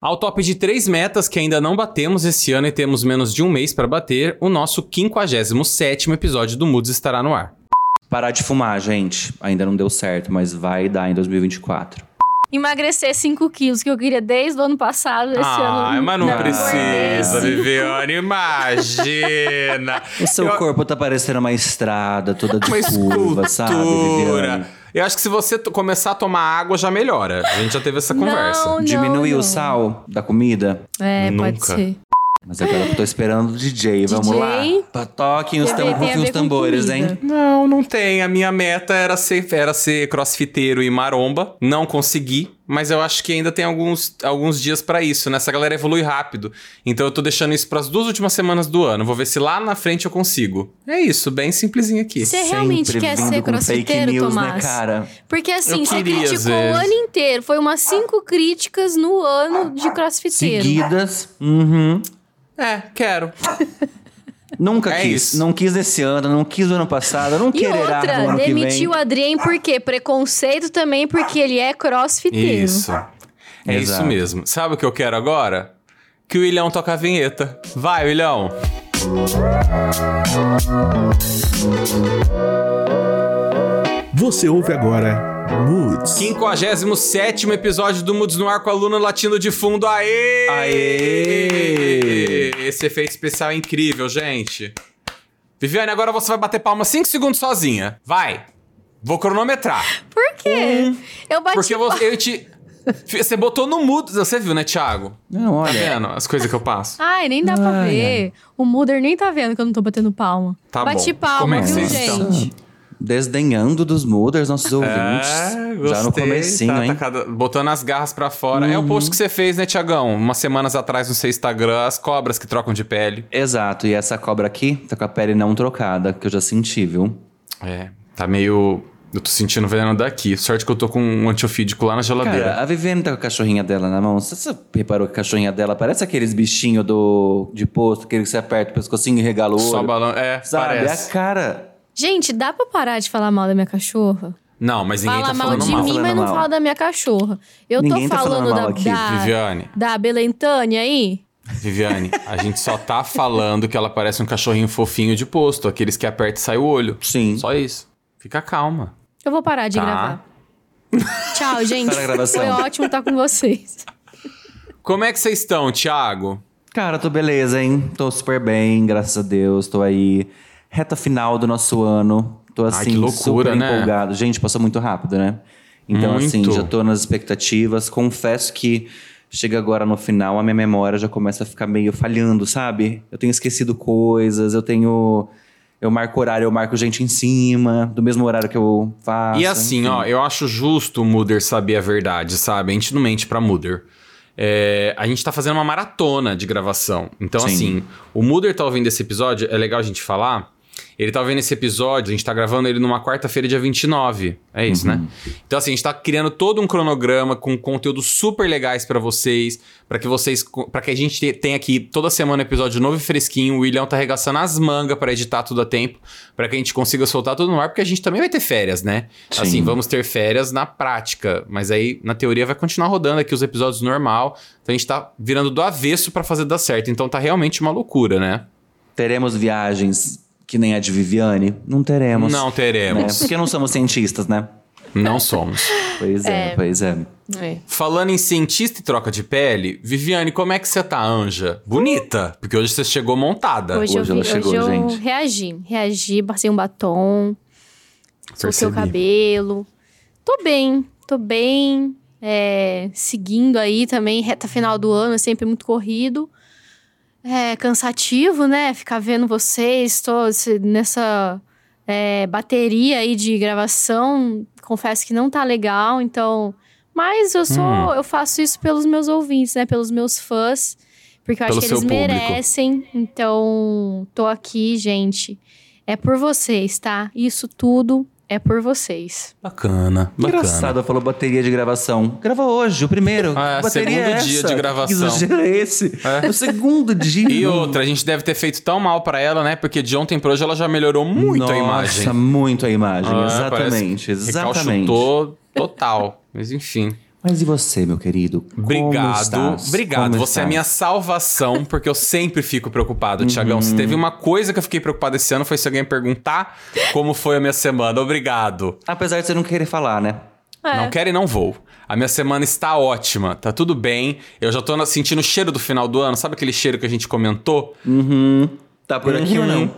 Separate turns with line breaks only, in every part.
Ao top de três metas que ainda não batemos esse ano e temos menos de um mês para bater, o nosso 57º episódio do Moods estará no ar.
Parar de fumar, gente. Ainda não deu certo, mas vai dar em 2024.
Emagrecer 5 quilos, que eu queria desde o ano passado, esse
ah,
ano.
mas não,
por
precisa,
esse.
Viviane, imagina.
O seu
Eu-
corpo tá parecendo uma estrada toda de
Uma
curva, sabe,
escultura.
Viviane?
Eu acho que se você começar a tomar água, já melhora. A gente já teve essa conversa.
Não,
Diminuir
não.
o sal da comida?
É, pode
Nunca.
ser.
Mas agora eu tô esperando o DJ, vamos
DJ?
lá. Toquem os, tam rufem os tambores, hein?
Não, não tem. A minha meta era ser, era ser crossfiteiro e maromba. Não consegui, mas eu acho que ainda tem alguns, alguns dias pra isso, né? Essa galera evolui rápido. Então eu tô deixando isso pras duas últimas semanas do ano. Vou ver se lá na frente eu consigo. É isso, bem simplesinho aqui.
Você realmente
Sempre
quer ser crossfiteiro,
news, né,
Tomás?
cara?
Porque assim,
Eu
você criticou o ano inteiro. Foi umas cinco críticas no ano de crossfiteiro.
Seguidas. Uhum.
É, quero.
Nunca
É
quis.
isso.
Não quis esse ano, não quis o ano passado, não
E
quererá
outra,
no ano que vem.
demitiu o Adrien por quê? Preconceito também porque ele é crossfiteiro.
Isso. É isso
Exato.
mesmo. Sabe o que eu quero agora? Que o Ilhão toque a vinheta. Vai, Ilhão.
Você ouve agora Moods.
57 episódio do Moods no Ar com a Luna latindo de fundo. Aê!
Aê!
Esse efeito especial é incrível, gente. Viviane, agora você vai bater palma 5 segundos sozinha. Vai. Vou cronometrar.
Por quê? Eu bati
Porque
palma.
você, eu te... Você botou no mudo, você viu, né, Thiago?
Não,
Tá
olha.
vendo as coisas que eu passo?
Ai, nem dá pra
Ai,
ver. O Muder nem tá vendo que eu não tô batendo palma.
Tá
Bati
bom.
palma,
Como é que
viu,
vocês
gente?
estão?
Desdenhando dos Mooders, nossos ouvintes.
É,
Já no
gostei.
comecinho,
Tá-
hein?
tá botando as garras pra fora. É o post que você fez, né, Tiagão? Umas semanas atrás no seu Instagram, as cobras que trocam de pele.
Exato, e essa cobra aqui tá com a pele não trocada, que eu já senti, viu?
É, tá meio... Eu tô sentindo veneno daqui. Sorte que eu tô com um antiofídico lá na geladeira.
Cara, a Viviane tá com a cachorrinha dela na mão. Você, você reparou que a cachorrinha dela parece aqueles bichinhos do, de posto, aquele que você aperta o pescocinho e regala o olho.
Só balão... É,
Sabe?
parece.
A cara.
Gente, dá pra parar de falar mal da minha cachorra?
Não, mas ninguém
Fala
tá
mal
falando
de
mal.
mim,
Falando
mas não
mal.
fala da minha cachorra. Eu
Ninguém
tô
tá falando
falando
mal
da, da,
Viviane.
da Belentânia aí.
Viviane, a gente só tá falando que ela parece um cachorrinho fofinho de posto. Aqueles que aperta e sai o olho.
Sim.
Só isso. Fica calma.
Eu vou parar de
Tá.
gravar. Tchau, gente.
Para a gravação.
Foi ótimo estar com vocês.
Como é que vocês estão, Thiago?
Cara, tô beleza, hein? Tô super bem, graças a Deus. Tô aí. Reta final do nosso ano. Tô assim,
que loucura,
super
né?
empolgado. Gente, passou muito rápido, né? Então, assim,
Muito.
já tô nas expectativas. Confesso que chega agora no final, a minha memória já começa a ficar meio falhando, sabe? Eu tenho esquecido coisas, eu tenho. Eu marco horário, eu marco gente em cima, do mesmo horário que eu faço.
E assim,
enfim.
ó, eu acho justo o Muder saber a verdade, sabe? A gente não mente pra Muder. É, a gente tá fazendo uma maratona de gravação. Então,
Sim.
assim, o Muder tá ouvindo esse episódio, é legal a gente falar. Ele tá ouvindo esse episódio, a gente tá gravando ele numa quarta-feira, dia 29. É isso, né? Então, assim, a gente tá criando todo um cronograma com conteúdos super legais pra vocês, pra que vocês, para que a gente te- tenha aqui toda semana episódio novo e fresquinho. O William tá arregaçando as mangas pra editar tudo a tempo, pra que a gente consiga soltar tudo no ar, porque a gente também vai ter férias, né?
Sim.
Assim, vamos ter férias na prática, mas aí na teoria vai continuar rodando aqui os episódios normal. Então a gente tá virando do avesso pra fazer dar certo. Então tá realmente uma loucura, né?
Teremos viagens que nem a de Viviane? Não teremos.
Não
Né?
teremos.
Porque não somos cientistas, né?
Não somos.
Pois é,
É.
pois é.
Falando em cientista e troca de pele, Viviane, como é que você tá, Anja? Bonita, porque hoje você chegou montada.
Hoje,
Hoje
eu,
ela
vi-
chegou,
hoje eu
gente.
reagi. Reagi, passei um batom, soltei o cabelo. Tô bem, tô bem. é, seguindo aí também, reta final do ano, é sempre muito corrido. É cansativo, né? Ficar vendo vocês, se- nessa é, bateria aí de gravação. Confesso que não tá legal, então. Mas eu sou.
Hum.
Eu faço isso pelos meus ouvintes, né? Pelos meus fãs. Porque eu
Pelo
acho que eles
público.
merecem. Então, tô aqui, gente. É por vocês, tá? Isso tudo é por vocês.
Bacana, bacana.
Engraçado, falou bateria de gravação. Grava hoje, o primeiro.
Ah, é,
bateria
segundo
é
dia de gravação.
Que exagero é esse?
É.
O segundo dia.
E outra, a gente deve ter feito tão mal pra ela, né? Porque de ontem pra hoje ela já melhorou muito
Nossa,
a imagem.
muito a imagem.
Ah,
exatamente, exatamente.
Recalchutou total. Mas enfim.
Mas e você, meu querido? Como
Obrigado,
estás?
obrigado.
Como
Você é a minha
estás?
salvação, porque eu sempre fico preocupado, Tiagão. Se teve uma coisa que eu fiquei preocupado esse ano foi se alguém perguntar como foi a minha semana. Obrigado.
Apesar de você não querer falar, né?
É.
Não quero e não vou. A minha semana está ótima, tá tudo bem. Eu já tô sentindo o cheiro do final do ano. Sabe aquele cheiro que a gente comentou?
Tá por aqui ou não?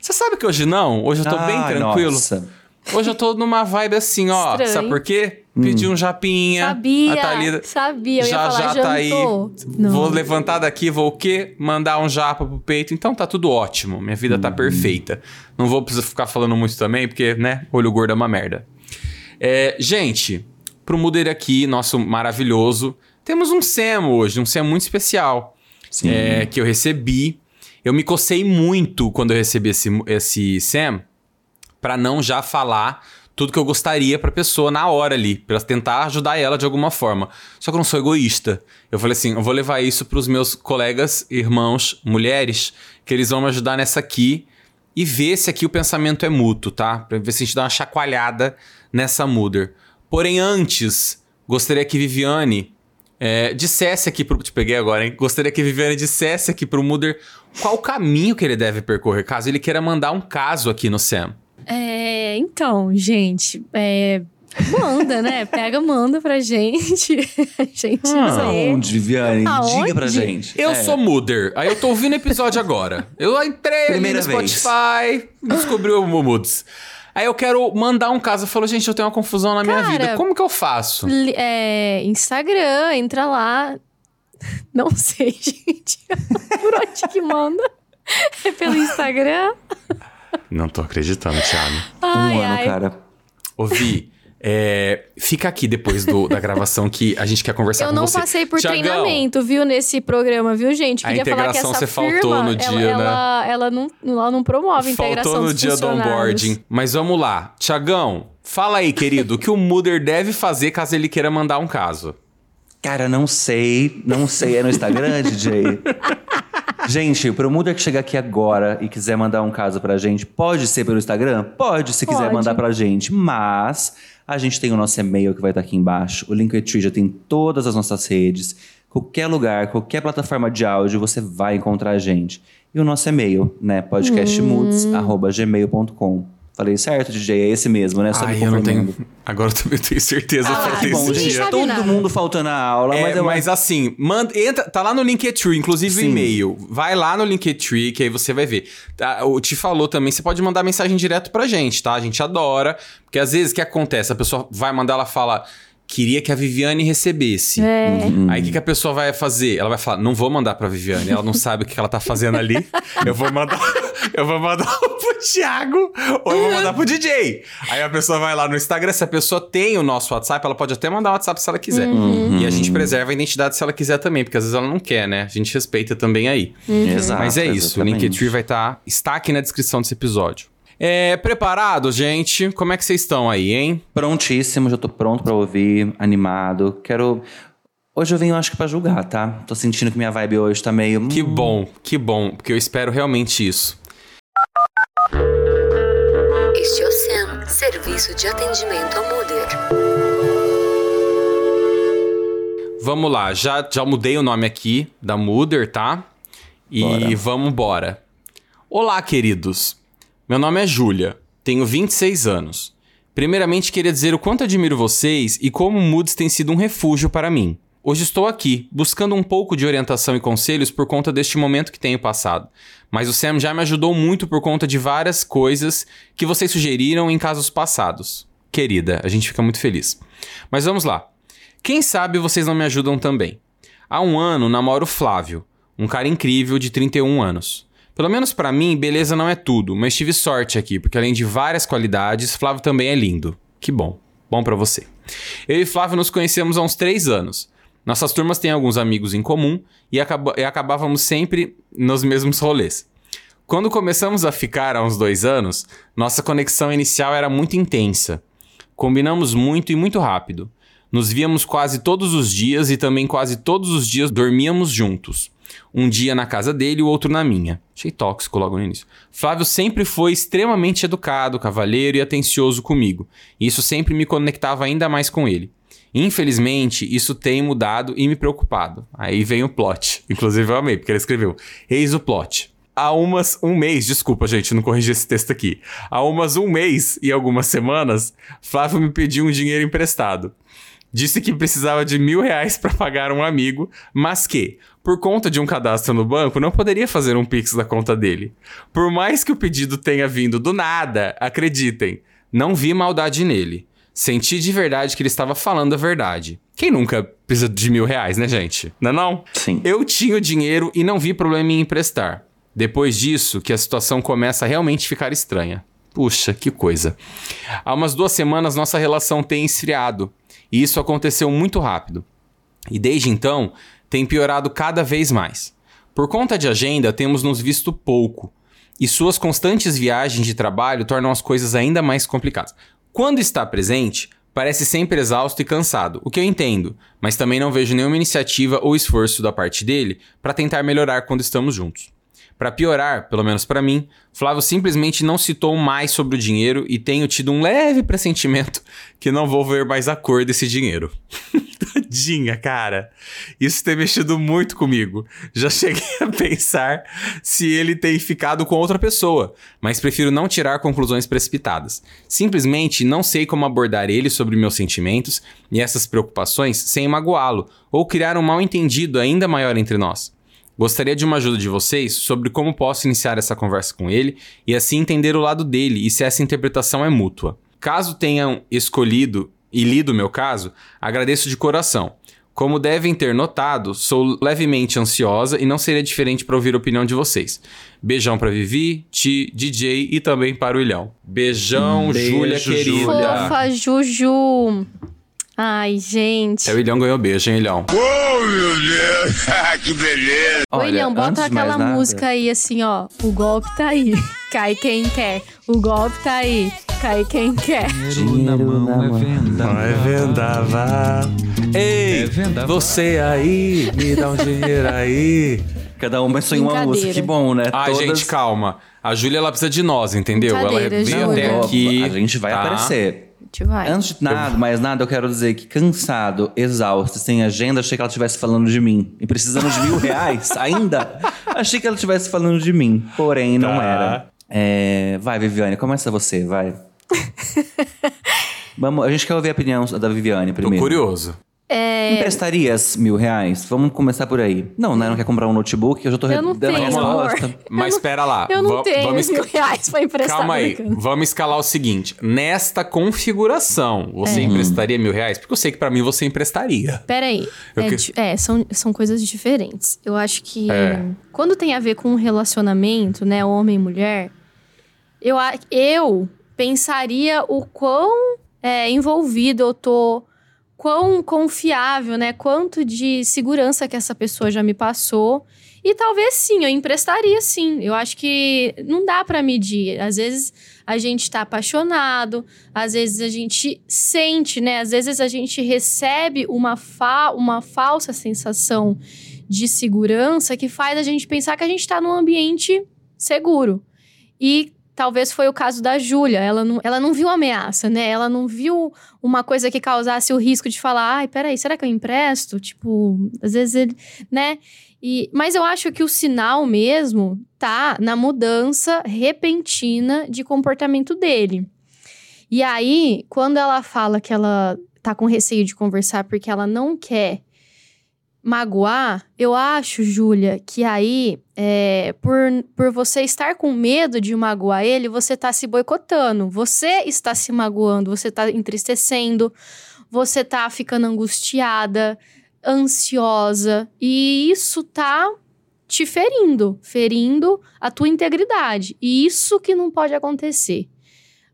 Você sabe que hoje não? Hoje eu tô bem
Ah,
tranquilo.
Nossa.
Hoje eu tô numa vibe assim, ó.
Estranho.
Sabe por quê? Pedi um japinha.
Sabia,
A Thalita
sabia, eu ia
já
falar,
já tá aí.
Não.
Vou levantar daqui, vou o quê? Mandar um japa pro peito. Então tá tudo ótimo. Minha vida tá perfeita. Não vou precisar ficar falando muito também, porque, né? Olho gordo é uma merda. É, gente, pro Muder aqui, nosso maravilhoso, temos um Sam hoje, um Sam muito especial.
Sim.
é, que eu recebi. Eu me cocei muito quando eu recebi esse, esse Sam pra não já falar tudo que eu gostaria pra pessoa na hora ali, pra tentar ajudar ela de alguma forma. Só que eu não sou egoísta. Eu falei assim, eu vou levar isso pros meus colegas, irmãos, mulheres, que eles vão me ajudar nessa aqui e ver se aqui o pensamento é mútuo, tá? Pra ver se a gente dá uma chacoalhada nessa Muder. Porém, antes, gostaria que Viviane é, dissesse aqui pro. Te peguei agora, hein? Gostaria que Viviane dissesse aqui pro Muder qual o caminho que ele deve percorrer, caso ele queira mandar um caso aqui no Sam.
É, então, gente, é, manda, né? Pega, manda pra gente. A gente
Ah,
vê.
Onde, Viviane?
Aonde?
Diga pra gente.
Eu
É.
sou Muder. Aí eu tô ouvindo o episódio agora. Eu entrei
Primeira
no
vez.
Spotify, descobri o Moods. Aí eu quero mandar um caso. Eu falo, gente, eu tenho uma confusão na minha
Cara,
vida. Como que eu faço?
É, Instagram, entra lá. Não sei, gente. Por onde que manda? É pelo Instagram?
Não tô acreditando, Thiago.
Um
Ai,
ano,
ai.
cara.
Ouvi. É, fica aqui depois do- da gravação que a gente quer conversar
Eu
com
não
você.
passei por
Tiagão,
treinamento, viu, nesse programa, viu, gente?
A
Queria falar que
integração
essa
você faltou
firma,
no
ela,
dia, né?
ela, ela não, ela não promove a integração
Faltou no
dos
dia do onboarding. Mas vamos lá. Tiagão, fala aí, querido, o que o Muder deve fazer caso ele queira mandar um caso?
Cara, não sei. Não sei. É no Instagram, DJ? Gente, pro Muda que chegar aqui agora e quiser mandar um caso pra gente, pode ser pelo Instagram? Pode, se quiser
Pode.
mandar pra gente. Mas a gente tem o nosso e-mail que vai estar aqui embaixo. O Linktree já tem todas as nossas redes. Qualquer lugar, qualquer plataforma de áudio, você vai encontrar a gente. E o nosso e-mail, né? podcastmoods.gmail.com. Falei certo, DJ? É esse mesmo, né? Só me
Ai, eu não tenho. Agora eu também tenho certeza.
Ah, que bom,
gente,
dia.
todo
nada.
mundo faltando a aula,
É,
mas eu
mas assim, manda, entra, tá lá no Linktree, inclusive o
Sim.
e-mail. Vai lá no Linktree, que aí você vai ver. Tá, o Ti falou também, você pode mandar mensagem direto pra gente, tá? A gente adora. Porque às vezes o que acontece? A pessoa vai mandar, ela fala. Queria que a Viviane recebesse.
É.
Aí o que, que a pessoa vai fazer? Ela vai falar: não vou mandar pra Viviane, ela não sabe o que que ela tá fazendo ali. Eu vou mandar. Eu vou mandar pro Thiago ou eu vou mandar pro DJ. Aí a pessoa vai lá no Instagram, se a pessoa tem o nosso WhatsApp, ela pode até mandar o WhatsApp se ela quiser. E a gente preserva a identidade se ela quiser também, porque às vezes ela não quer, né? A gente respeita também aí.
Exato,
Mas é isso, o
exatamente.
Linktree vai estar. está aqui na descrição desse episódio. É, preparado, gente? Como é que vocês estão aí, hein?
Prontíssimo, já tô pronto pra ouvir, animado. Quero. Hoje eu venho, acho que pra julgar, tá? Tô sentindo que minha vibe hoje tá meio.
Que
hum,
bom, que bom, porque eu espero realmente isso.
Este é o SEM, Serviço de Atendimento ao Muder.
Vamos lá, já, já mudei o nome aqui da Muder, tá? E
Bora.
vamos embora. Olá, queridos. Meu nome é Júlia, tenho 26 anos. Primeiramente, queria dizer o quanto admiro vocês e como o Moods tem sido um refúgio para mim. Hoje estou aqui, buscando um pouco de orientação e conselhos por conta deste momento que tenho passado. Mas o Sam já me ajudou muito por conta de várias coisas que vocês sugeriram em casos passados. Querida, a gente fica muito feliz. Mas vamos lá. Quem sabe vocês não me ajudam também. Há um ano namoro Flávio, um cara incrível de 31 anos. Pelo menos pra mim, beleza não é tudo, mas tive sorte aqui, porque além de várias qualidades, Flávio também é lindo. Que bom. Bom pra você. Eu e Flávio nos conhecemos há uns três anos. Nossas turmas têm alguns amigos em comum e, acaba- e acabávamos sempre nos mesmos rolês. Quando começamos a ficar há uns dois anos, nossa conexão inicial era muito intensa. Combinamos muito e muito rápido. Nos víamos quase todos os dias e também quase todos os dias dormíamos juntos. Um dia na casa dele o outro na minha. Achei tóxico logo no início. Flávio sempre foi extremamente educado, cavalheiro e atencioso comigo. Isso sempre me conectava ainda mais com ele. Infelizmente, isso tem mudado e me preocupado. Aí vem o plot. Inclusive, eu amei, porque ele escreveu: Eis o plot. Há umas um mês, desculpa, gente, não corrigi esse texto aqui. Há umas um mês e algumas semanas, Flávio me pediu um dinheiro emprestado. Disse que precisava de mil reais para pagar um amigo, mas que, por conta de um cadastro no banco, não poderia fazer um Pix da conta dele. Por mais que o pedido tenha vindo do nada, acreditem, não vi maldade nele. Senti de verdade que ele estava falando a verdade. Quem nunca precisa de mil reais, né, gente? Não é não?
Sim.
Eu tinha o dinheiro e não vi problema em emprestar. Depois disso, que a situação começa a realmente ficar estranha. Puxa, que coisa. Há umas duas semanas nossa relação tem esfriado. E isso aconteceu muito rápido. E desde então, tem piorado cada vez mais. Por conta de agenda, temos nos visto pouco. E suas constantes viagens de trabalho tornam as coisas ainda mais complicadas. Quando está presente, parece sempre exausto e cansado, o que eu entendo, mas também não vejo nenhuma iniciativa ou esforço da parte dele para tentar melhorar quando estamos juntos. Para piorar, pelo menos para mim, Flávio simplesmente não citou mais sobre o dinheiro e tenho tido um leve pressentimento que não vou ver mais a cor desse dinheiro. Tadinha, cara. Isso tem mexido muito comigo. Já cheguei a pensar se ele tem ficado com outra pessoa, mas prefiro não tirar conclusões precipitadas. Simplesmente não sei como abordar ele sobre meus sentimentos e essas preocupações sem magoá-lo ou criar um mal-entendido ainda maior entre nós. Gostaria de uma ajuda de vocês sobre como posso iniciar essa conversa com ele e assim entender o lado dele e se essa interpretação é mútua. Caso tenham escolhido e lido o meu caso, agradeço de coração. Como devem ter notado, sou levemente ansiosa e não seria diferente para ouvir a opinião de vocês. Beijão para Vivi, Ti, DJ e também para o Ilhão. Beijão,
beijo,
Júlia querida.
Júlia.
Fofa, Juju. Ai, gente.
É o Ilhão ganhou beijo, hein, Ilhão?
Ô, Ilhão,
antes
bota
de mais
aquela
nada-
música aí assim, ó. O golpe tá aí. Cai quem quer. O golpe tá aí. Cai quem quer.
Dinheiro na mão.
É vendaval. Ei, você aí, me dá um dinheiro aí.
Cada uma sonha uma música, que bom, né?
Ai,
Todas-
gente, calma. A Júlia, ela precisa de nós, entendeu? Ela veio
Júlia.
até aqui.
A gente vai
tá?
aparecer.
Gente vai.
Antes de nada, mais nada, eu quero dizer que cansado, exausto, sem agenda, achei que ela estivesse falando de mim. E precisando de mil reais ainda, achei que ela estivesse falando de mim. Porém, não
Tá.
era. É, vai, Viviane, começa você, vai. Vamos, a gente quer ouvir a opinião da Viviane
Tô
primeiro.
curioso.
É,
Emprestarias mil reais? Vamos começar por aí. Não, né? Não quer comprar um notebook? Eu já tô
Eu não
dando a
tenho, amor.
resposta.
Mas espera lá.
eu não tenho
vamos
mil reais pra emprestar.
Calma aí, vamos escalar o seguinte. Nesta configuração, você
É.
emprestaria mil reais? Porque eu sei que pra mim você emprestaria.
Peraí.
Eu
É,
que-
é, são, são coisas diferentes. Eu acho que
É.
quando tem a ver com um relacionamento, né, homem e mulher, eu, a- eu pensaria o quão é, envolvido eu tô, quão confiável, né, quanto de segurança que essa pessoa já me passou. E talvez sim, eu emprestaria sim. Eu acho que não dá pra medir. Às vezes a gente tá apaixonado, às vezes a gente sente, né? Às vezes a gente recebe uma, fa uma falsa sensação de segurança que faz a gente pensar que a gente tá num ambiente seguro. E talvez foi o caso da Júlia. Ela não, ela não viu ameaça, né? Ela não viu uma coisa que causasse o risco de falar: ai, peraí, será que eu empresto? Tipo, às vezes ele, né? E, mas eu acho que o sinal mesmo tá na mudança repentina de comportamento dele. E aí, quando ela fala que ela tá com receio de conversar porque ela não quer magoar, eu acho, Júlia, que aí, é, por, por você estar com medo de magoar ele, você tá se boicotando. Você está se magoando, você tá entristecendo, você tá ficando angustiada, ansiosa. E isso tá te ferindo, ferindo a tua integridade. E isso que não pode acontecer.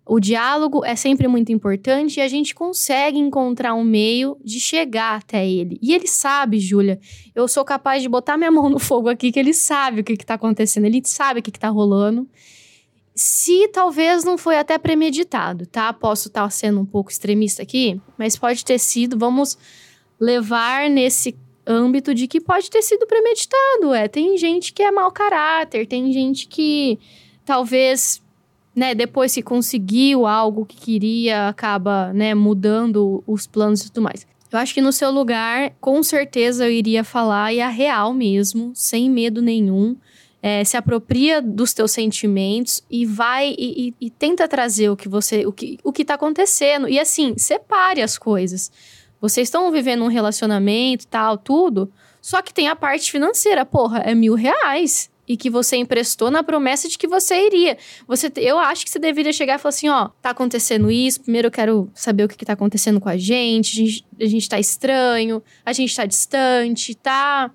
O diálogo é sempre muito importante e a gente consegue encontrar um meio de chegar até ele. E ele sabe, Júlia, eu sou capaz de botar minha mão no fogo aqui, que ele sabe o que, que tá acontecendo, ele sabe o que, que tá rolando. Se talvez não foi até premeditado, tá? Posso estar sendo um pouco extremista aqui, mas pode ter sido. Vamos levar nesse âmbito de que pode ter sido premeditado. É, tem gente que é mau caráter, tem gente que talvez né, depois que conseguiu algo que queria, acaba, né, mudando os planos e tudo mais. Eu acho que no seu lugar, com certeza eu iria falar e a real mesmo, sem medo nenhum. É, se apropria dos teus sentimentos e vai e, e, e, tenta trazer o que você o que, o que tá acontecendo e assim separe as coisas vocês estão vivendo um relacionamento tal tudo só que tem a parte financeira porra é mil reais e que você emprestou na promessa de que você iria. Você, eu acho que você deveria chegar e falar assim, ó, tá acontecendo isso, primeiro eu quero saber o que, que tá acontecendo com a gente, a gente, a gente tá estranho, a gente tá distante, tá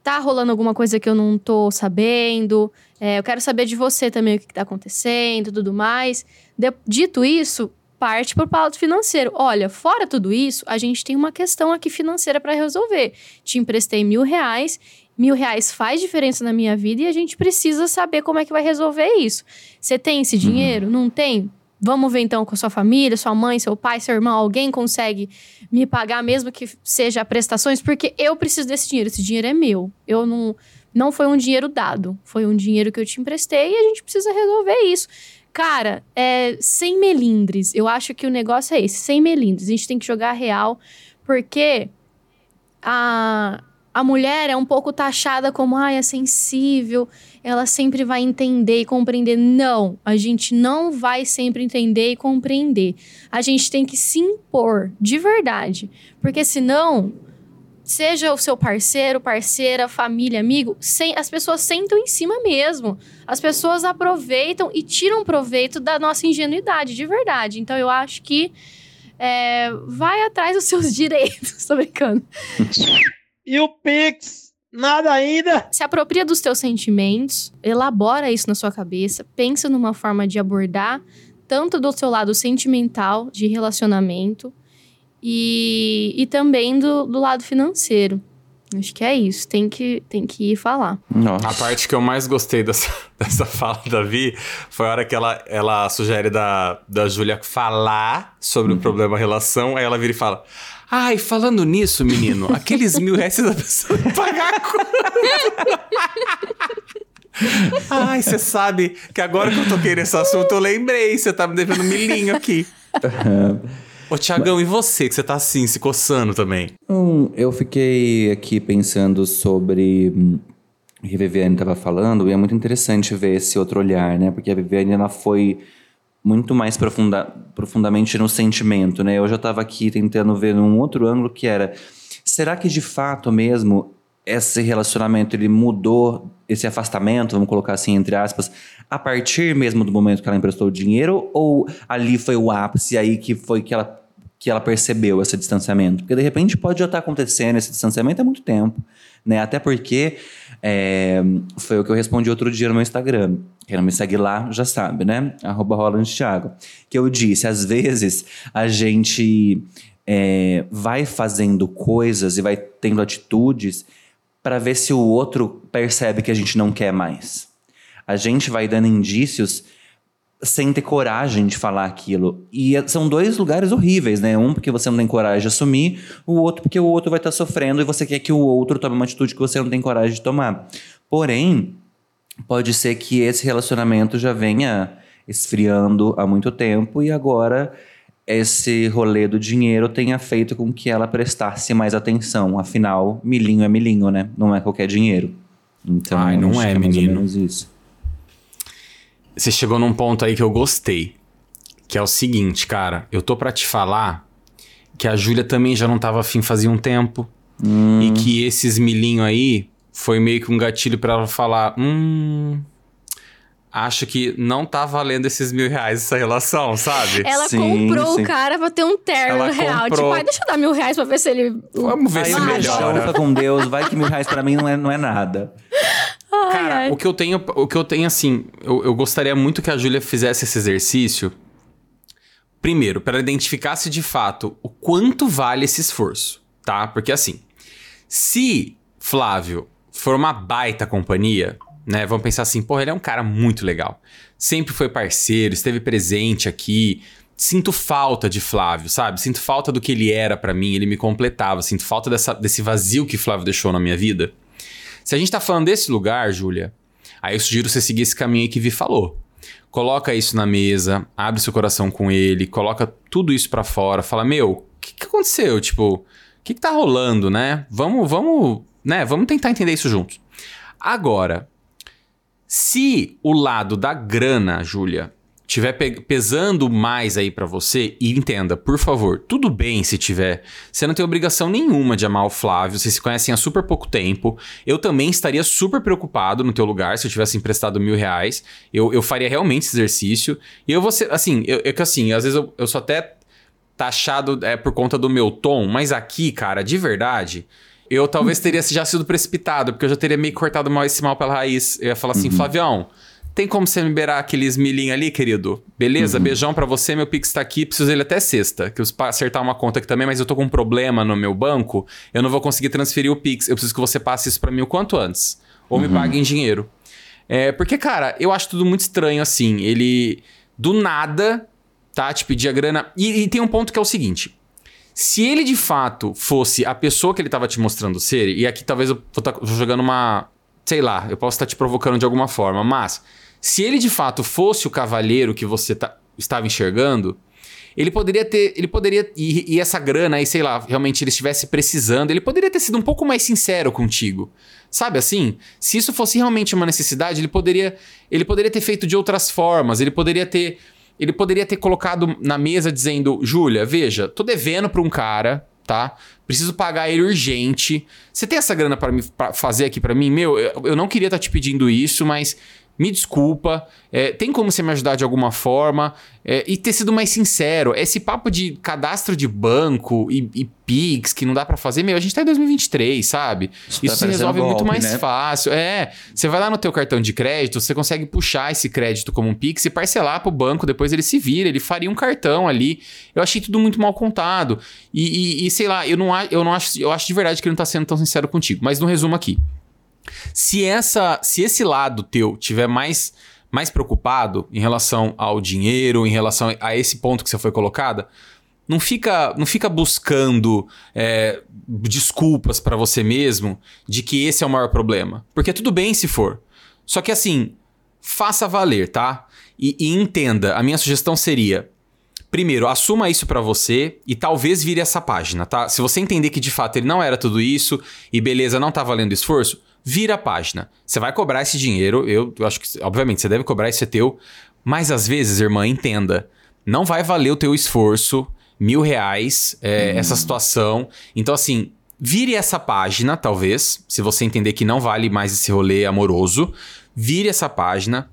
tá rolando alguma coisa que eu não tô sabendo, é, eu quero saber de você também o que, que tá acontecendo, tudo mais. De, dito isso, parte pro lado financeiro. Olha, fora tudo isso, a gente tem uma questão aqui financeira para resolver. Te emprestei mil reais mil reais faz diferença na minha vida e a gente precisa saber como é que vai resolver isso. Você tem esse dinheiro? Uhum. Não tem? Vamos ver então com sua família, sua mãe, seu pai, seu irmão, alguém consegue me pagar mesmo que seja prestações, porque eu preciso desse dinheiro. Esse dinheiro é meu. Eu não não foi um dinheiro dado, foi um dinheiro que eu te emprestei e a gente precisa resolver isso. Cara, é sem melindres. Eu acho que o negócio é esse, sem melindres. A gente tem que jogar real, porque a a mulher é um pouco taxada como, ah, é sensível, ela sempre vai entender e compreender. Não, a gente não vai sempre entender e compreender. A gente tem que se impor, de verdade. Porque senão, seja o seu parceiro, parceira, família, amigo, sem, as pessoas sentam em cima mesmo. As pessoas aproveitam e tiram proveito da nossa ingenuidade, de verdade. Então eu acho que é, vai atrás dos seus direitos. Tô brincando.
E o Pix? Nada ainda?
Se apropria dos teus sentimentos, elabora isso na sua cabeça, pensa numa forma de abordar tanto do seu lado sentimental, de relacionamento, e, e também do, do lado financeiro. Acho que é isso, tem que, tem que ir falar.
Nossa. A parte que eu mais gostei dessa, dessa fala da Vi foi a hora que ela, ela sugere da, da Júlia falar sobre uhum. o problema relação, aí ela vira e fala: Ai, falando nisso, menino, aqueles mil reais da pessoa pagar a conta. Ai, você sabe que agora que eu toquei nesse assunto, eu lembrei, você tá me devendo um milinho aqui. Ô, Tiagão, e você, que você tá assim, se coçando também?
Hum, eu fiquei aqui pensando sobre hum, o que a Viviane tava falando, e é muito interessante ver esse outro olhar, né? Porque a Viviane, ela foi muito mais profunda, profundamente no sentimento, né? Eu já estava aqui tentando ver num outro ângulo que era, será que de fato mesmo esse relacionamento ele mudou esse afastamento, vamos colocar assim entre aspas, a partir mesmo do momento que ela emprestou o dinheiro ou ali foi o ápice aí que foi que ela que ela percebeu esse distanciamento? Porque de repente pode já estar tá acontecendo esse distanciamento há muito tempo, né? Até porque é, foi o que eu respondi outro dia no meu Instagram. Quem não me segue lá já sabe, né? Arroba Roland Thiago. Que eu disse, às vezes a gente é, vai fazendo coisas e vai tendo atitudes para ver se o outro percebe que a gente não quer mais. A gente vai dando indícios sem ter coragem de falar aquilo. E é, são dois lugares horríveis, né? Um porque você não tem coragem de assumir, o outro porque o outro vai estar tá sofrendo e você quer que o outro tome uma atitude que você não tem coragem de tomar. Porém, pode ser que esse relacionamento já venha esfriando há muito tempo e agora esse rolê do dinheiro tenha feito com que ela prestasse mais atenção. Afinal, milhinho é milhinho, né? Não é qualquer dinheiro. Então,
Ai, não é,
é
menino.
isso.
Você chegou num ponto aí que eu gostei. Que é o seguinte, cara. Eu tô para te falar que a Júlia também já não tava afim fazia um tempo. Hum. E que esses milhinho aí foi meio que um gatilho para ela falar: Hum. Acho que não tá valendo esses mil reais essa relação, sabe?
Ela sim, comprou sim. o cara pra ter um terno ela real. Tipo, comprou... Tipo, ai, deixa eu dar mil reais pra ver se ele.
Vamos ver se melhora.
Com Deus, vai que mil reais pra mim não é, não é nada.
Ai, Cara, ai. o que eu tenho, o que eu tenho assim, eu, eu gostaria muito que a Júlia fizesse esse exercício. Primeiro, para identificar se de fato o quanto vale esse esforço, tá? Porque assim, se Flávio for uma baita companhia, né? Vamos pensar assim, porra, ele é um cara muito legal. Sempre foi parceiro, esteve presente aqui. Sinto falta de Flávio, sabe? Sinto falta do que ele era para mim, ele me completava. Sinto falta dessa, desse vazio que Flávio deixou na minha vida. Se a gente tá falando desse lugar, Júlia, aí eu sugiro você seguir esse caminho aí que Vi falou. Coloca isso na mesa, abre seu coração com ele, coloca tudo isso para fora, fala: Meu, o que, que aconteceu? Tipo, que, que tá rolando, né? Vamos, vamos, né? Vamos tentar entender isso juntos. Agora, se o lado da grana, Júlia, tiver pe- pesando mais aí pra você, e entenda, por favor, tudo bem se tiver. Você não tem obrigação nenhuma de amar o Flávio, vocês se conhecem há super pouco tempo. Eu também estaria super preocupado no teu lugar se eu tivesse emprestado mil reais. Eu, eu faria realmente esse exercício. E eu vou ser, assim, eu, eu que assim, às vezes eu, eu sou até taxado é, por conta do meu tom, mas aqui, cara, de verdade, eu talvez teria já sido precipitado, porque eu já teria meio cortado mal esse mal pela raiz. Eu ia falar assim, Flavião, tem como você me liberar aqueles milhinhos ali, querido? Beleza? Beijão pra você, meu Pix tá aqui, preciso dele até sexta. Que eu acertar uma conta aqui também, mas eu tô com um problema no meu banco, eu não vou conseguir transferir o Pix. Eu preciso que você passe isso pra mim o quanto antes. Ou me pague em dinheiro. É, porque, cara, eu acho tudo muito estranho assim. Ele, do nada, tá? Te pedir a grana. E, e tem um ponto que é o seguinte. Se ele de fato fosse a pessoa que ele tava te mostrando ser, e aqui talvez eu vou tá jogando uma. Sei lá, eu posso estar te provocando de alguma forma, mas se ele de fato fosse o cavalheiro que você tá- estava enxergando, ele poderia ter. Ele poderia. E, e essa grana aí, sei lá, realmente ele estivesse precisando, ele poderia ter sido um pouco mais sincero contigo. Sabe assim? Se isso fosse realmente uma necessidade, ele poderia. Ele poderia ter feito de outras formas, ele poderia ter. Ele poderia ter colocado na mesa dizendo: Júlia, veja, tô devendo pra um cara, tá? Preciso pagar ele urgente. Você tem essa grana pra fazer aqui pra mim? Meu, eu, eu não queria estar te pedindo isso, mas me desculpa. é, tem como você me ajudar de alguma forma? É, e ter sido mais sincero. Esse papo de cadastro de banco e, e Pix que não dá pra fazer, meu, a gente tá em 2023, sabe?
Isso
Isso,
tá
se resolve muito
golpe,
mais
né?
fácil. É, você vai lá no teu cartão de crédito, você consegue puxar esse crédito como um Pix e parcelar pro banco, depois ele se vira, ele faria um cartão ali. Eu achei tudo muito mal contado. E, e- e, sei lá, eu não, eu não acho, eu acho de verdade que ele não tá sendo tão sincero contigo. Mas no resumo aqui. Se essa, se esse lado teu tiver mais mais preocupado em relação ao dinheiro, em relação a esse ponto que você foi colocada, não fica, não fica buscando é, desculpas pra você mesmo de que esse é o maior problema. Porque tudo bem se for. Só que assim, faça valer, tá? E, e entenda, a minha sugestão seria: primeiro, assuma isso pra você e talvez vire essa página, tá? Se você entender que de fato ele não era tudo isso e beleza, não tá valendo esforço, vira a página. Você vai cobrar esse dinheiro, eu, acho que, obviamente, você deve cobrar, esse é teu, mas às vezes, irmã, entenda, não vai valer o teu esforço, mil reais, é, essa situação. Então, assim, vire essa página, talvez, se você entender que não vale mais esse rolê amoroso, vire essa página,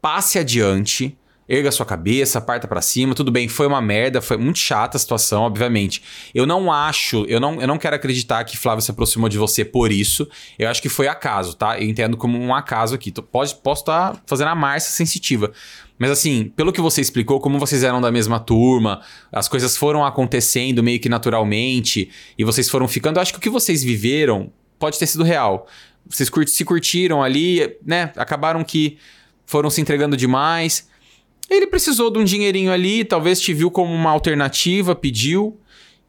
passe adiante, erga sua cabeça, parta pra cima, tudo bem, foi uma merda, foi muito chata a situação, obviamente. Eu não acho, eu não, eu não quero acreditar que Flávio se aproximou de você por isso. Eu acho que foi acaso, tá? Eu entendo como um acaso aqui. Tu pode, posso estar fazendo a Márcia sensitiva. Mas assim, pelo que você explicou, como vocês eram da mesma turma, as coisas foram acontecendo meio que naturalmente, e vocês foram ficando, eu acho que o que vocês viveram pode ter sido real. Vocês se curtiram ali, né? Acabaram que foram se entregando demais. Ele precisou de um dinheirinho ali, talvez te viu como uma alternativa, pediu.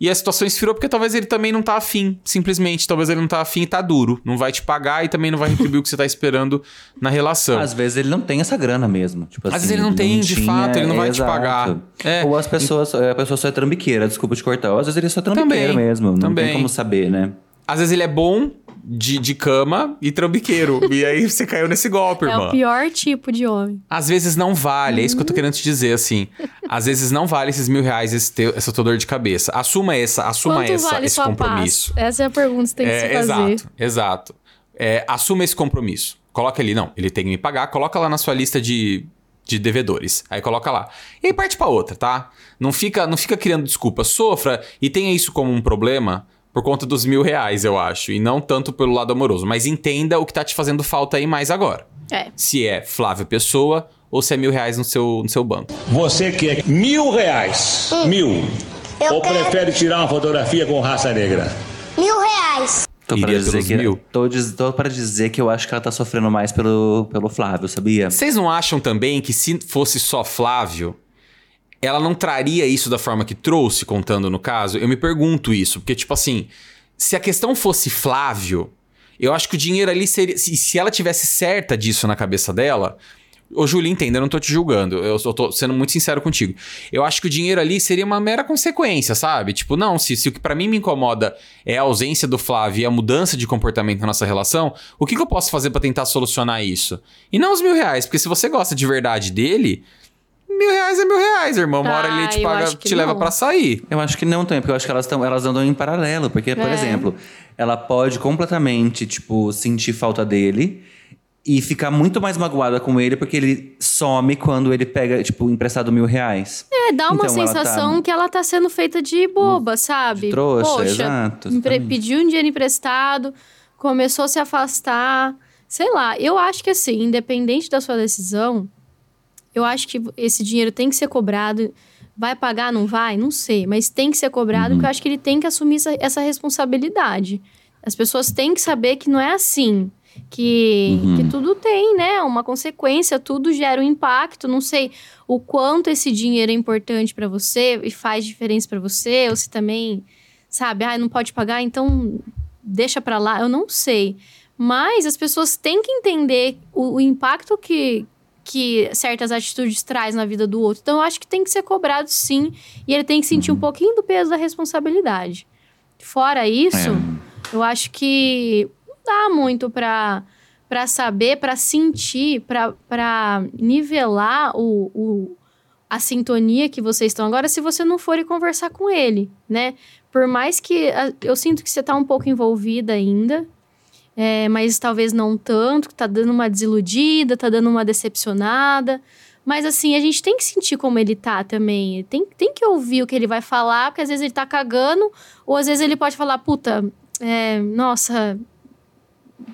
E a situação esfriou porque talvez ele também não tá afim, simplesmente. Talvez ele não tá afim e tá duro. Não vai te pagar e também não vai retribuir o que você tá esperando na relação.
Às vezes ele não tem essa grana mesmo. Tipo
Às
assim,
vezes ele não tem, de fato, ele não vai te pagar. É.
Ou as pessoas, a pessoa só é trambiqueira, desculpa te cortar. Ou às vezes ele é só trambiqueiro
Também,
mesmo. Não
também.
tem como saber, né?
Às vezes ele é bom de, de cama e trambiqueiro. e aí você caiu nesse golpe,
É
irmã.
o pior tipo de homem.
Às vezes não vale, é isso que eu tô querendo te dizer, assim. Às vezes não vale esses mil reais, esse teu, essa tua dor de cabeça. Assuma essa, assuma
Quanto
essa,
vale
esse compromisso.
paz? Essa é a pergunta que você tem que se
É,
fazer.
exato, exato. É, assuma esse compromisso. Coloca ali, não, ele tem que me pagar, coloca lá na sua lista de, de devedores. Aí coloca lá. E aí parte pra outra, tá? Não fica, não fica criando desculpa. Sofra e tenha isso como um problema por conta dos mil reais, eu acho. E não tanto pelo lado amoroso. Mas entenda o que tá te fazendo falta aí mais agora.
É.
Se é Flávio Pessoa ou se é mil reais no seu, no seu banco.
Você quer mil reais? Mil.
Eu
Ou
quero
prefere tirar uma fotografia com raça negra?
mil reais.
Tô para,
Iria
dizer que,
mil?
tô, diz- tô para dizer que eu acho que ela tá sofrendo mais pelo, pelo Flávio, sabia?
Vocês não acham também que se fosse só Flávio, ela não traria isso da forma que trouxe, contando no caso? Eu me pergunto isso, porque, tipo assim, se a questão fosse Flávio, eu acho que o dinheiro ali seria. Se, se ela tivesse certa disso na cabeça dela, Ô, Júlio, entenda, eu não tô te julgando. Eu só tô sendo muito sincero contigo. Eu acho que o dinheiro ali seria uma mera consequência, sabe? Tipo, não, se, se o que pra mim me incomoda é a ausência do Flávio e a mudança de comportamento na nossa relação, o que, que eu posso fazer pra tentar solucionar isso? E não os mil reais, porque se você gosta de verdade dele, mil reais é mil reais, irmão. Uma hora ele
Ah,
te paga, te leva pra sair.
Eu acho que não também, porque eu acho que elas, tão, elas andam em paralelo. Porque, por
É.
exemplo, ela pode completamente, tipo, sentir falta dele e ficar muito mais magoada com ele porque ele some quando ele pega, tipo, emprestado mil reais.
É, dá uma
Então, ela
sensação
tá-
que ela tá sendo feita de boba, sabe?
trouxa,
Poxa,
exato,
empre- pediu um dinheiro emprestado, começou a se afastar. Sei lá, eu acho que assim, independente da sua decisão, eu acho que esse dinheiro tem que ser cobrado. Vai pagar, não vai? Não sei, mas tem que ser cobrado, porque eu acho que ele tem que assumir essa, essa responsabilidade. As pessoas têm que saber que não é assim. Que, que tudo tem, né? Uma consequência, tudo gera um impacto. Não sei o quanto esse dinheiro é importante pra você e faz diferença pra você, ou se também, sabe, ah, não pode pagar, então deixa pra lá. Eu não sei. Mas as pessoas têm que entender o, o impacto que, que certas atitudes traz na vida do outro. Então, eu acho que tem que ser cobrado sim. E ele tem que sentir um pouquinho do peso da responsabilidade. Fora isso, eu acho que não dá muito pra, pra saber, pra sentir, pra nivelar o, o, a sintonia que vocês estão agora se você não for e conversar com ele, né? Por mais que eu sinto que você tá um pouco envolvida ainda, é, mas talvez não tanto, que tá dando uma desiludida, tá dando uma decepcionada. Mas assim, a gente tem que sentir como ele tá também. Tem, tem que ouvir o que ele vai falar, porque às vezes ele tá cagando, ou às vezes ele pode falar, puta, é, nossa,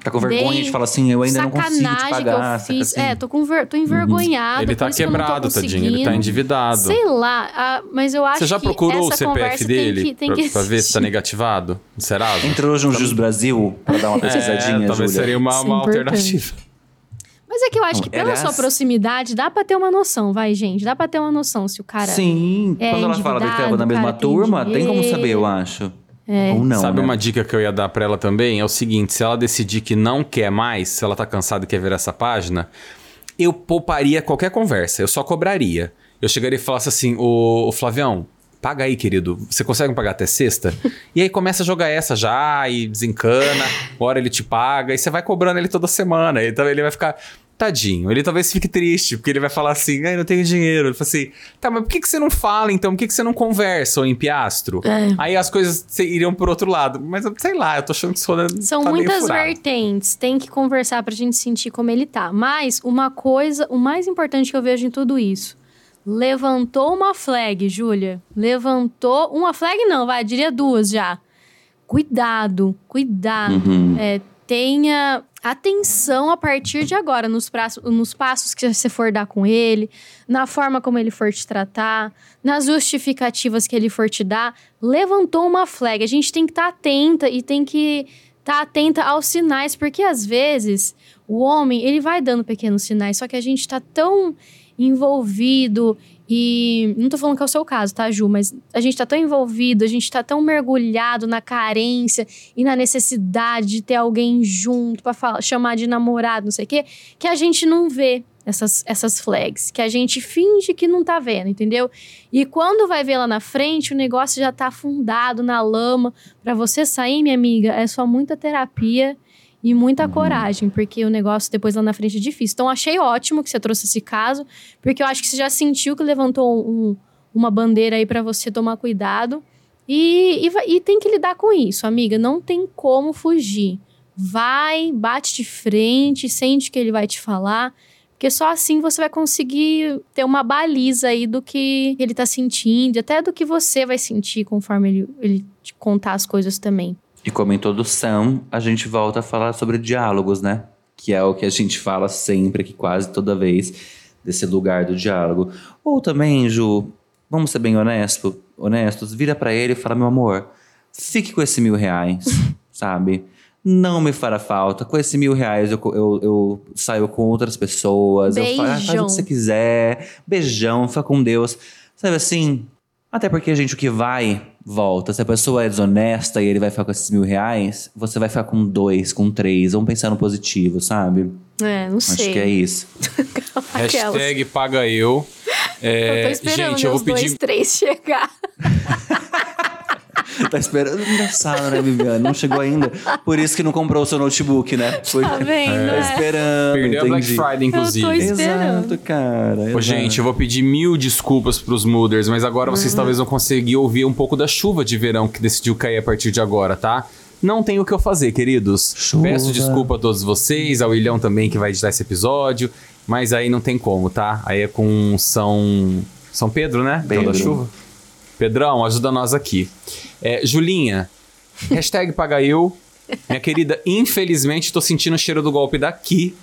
Tá com vergonha
Bem
de falar assim, eu ainda não consigo te pagar.
que eu fiz.
assim?
É, tô, com ver, tô envergonhada.
Ele
por
tá
isso que
quebrado, tadinho. Ele tá endividado.
Sei lá, ah, mas eu acho
Você já
que
procurou o CPF dele
tem que, tem
pra,
que
pra ver se tá negativado? Serasa?
Entrou no Jus Brasil pra dar uma pesquisadinha,
é, talvez seria uma,
é
uma alternativa.
Mas é que eu acho que pela
Aliás-
sua proximidade, dá pra ter uma noção, vai, gente. Dá pra ter uma noção se o cara...
Sim,
é
quando ela fala que estava na
endividado,
mesma
tem
turma, tem como saber, eu acho. Ou não,
Sabe
né?
uma dica que eu ia dar pra ela também? É o seguinte: se ela decidir que não quer mais, se ela tá cansada e quer ver essa página, eu pouparia qualquer conversa, eu só cobraria. Eu chegaria e falasse assim: Ô, ô Flavião, paga aí, querido. Você consegue me pagar até sexta? e aí começa a jogar essa já e desencana, hora ele te paga, e você vai cobrando ele toda semana. Então ele vai ficar. Tadinho, ele talvez fique triste, porque ele vai falar assim, ai, não tenho dinheiro. Ele fala assim, tá, mas por que, que você não fala então? Por que, que você não conversa, ô empiastro?
É.
Aí as coisas se- iriam por outro lado. Mas sei lá, eu tô achando que isso
São
tá
muitas
furado.
vertentes, tem que conversar pra gente sentir como ele tá. Mas uma coisa, o mais importante que eu vejo em tudo isso, levantou uma flag, Júlia. Levantou uma flag não, vai, diria duas já. Cuidado, cuidado.
Uhum.
É, tenha atenção a partir de agora nos, praço- nos passos que você for dar com ele, na forma como ele for te tratar, nas justificativas que ele for te dar. Levantou uma flag. A gente tem que estar atenta e tem que estar atenta aos sinais, porque às vezes o homem ele vai dando pequenos sinais, só que a gente está tão envolvido e não tô falando que é o seu caso, tá, Ju? Mas a gente tá tão envolvido, a gente tá tão mergulhado na carência e na necessidade de ter alguém junto falar, chamar de namorado, não sei o quê, que a gente não vê essas, essas flags, que a gente finge que não tá vendo, entendeu? E quando vai ver lá na frente, o negócio já tá afundado na lama. Pra você sair, minha amiga, é só muita terapia e muita coragem, porque o negócio depois lá na frente é difícil. Então, achei ótimo que você trouxe esse caso, porque eu acho que você já sentiu que levantou um- uma bandeira aí pra você tomar cuidado. E, e, e tem que lidar com isso, amiga. Não tem como fugir. Vai, bate de frente, sente que ele vai te falar. Porque só assim você vai conseguir ter uma baliza aí do que ele tá sentindo, até do que você vai sentir conforme ele, ele te contar as coisas também.
E como em todo Sam, a gente volta a falar sobre diálogos, né? Que é o que a gente fala sempre, que quase toda vez, desse lugar do diálogo. Ou também, Ju, vamos ser bem honesto, honestos, vira pra ele e fala, meu amor, fique com esse mil reais, sabe? Não me fará falta. Com esse mil reais eu, eu, eu saio com outras pessoas. Eu falo, ah, faz o
Beijão.
que você quiser. Beijão, fica com Deus. Sabe assim? Até porque, gente, o que vai, volta. Se a pessoa é desonesta e ele vai ficar com esses mil reais, você vai ficar com dois, com três. Vamos pensar no positivo, sabe?
É, não sei.
Acho que é isso.
Hashtag paga eu. É,
Eu tô esperando
gente, eu vou
os dois,
pedir.
três chegar.
tá esperando. Engraçado, né, Viviane? Não chegou ainda. Por isso que não comprou o seu notebook, né? Foi...
Tá vendo?
Tá
É.
esperando.
Perdeu a Black
entendi.
Friday, inclusive.
tô esperando.
Exato, cara.
Ô,
exato.
gente, eu vou pedir mil desculpas pros Mooders, mas agora vocês
Uhum.
talvez vão conseguir ouvir um pouco da chuva de verão que decidiu cair a partir de agora, tá? Não tem o que eu fazer, queridos.
Chuva.
Peço desculpa a todos vocês, ao Ilhão também que vai editar esse episódio, mas aí não tem como, tá? Aí é com São São Pedro, né? Então da
Pedro.
chuva. Pedrão, ajuda nós aqui. É, Julinha, hashtag paga eu. Minha querida, infelizmente tô sentindo o cheiro do golpe daqui,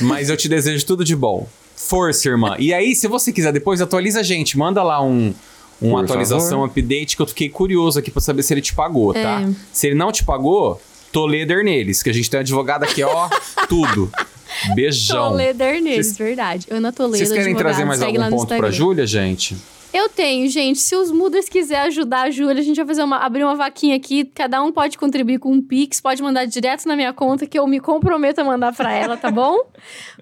mas eu te desejo tudo de bom. Força, irmã. E aí, se você quiser, depois atualiza a gente. Manda lá um, uma
Por
atualização,
favor.
update, que eu fiquei curioso aqui pra saber se ele te pagou, tá?
É.
Se ele não te pagou, Toleder neles, que a gente tem um advogado aqui, ó, tudo. Beijão.
Toledo neles, verdade. Ana Toledo,
Vocês querem
advogado,
trazer mais algum ponto pra. Júlia, gente?
Eu tenho, gente. Se os Mooders quiser ajudar a Júlia, a gente vai fazer uma, abrir uma vaquinha aqui. Cada um pode contribuir com um Pix, pode mandar direto na minha conta, que eu me comprometo a mandar pra ela, tá bom?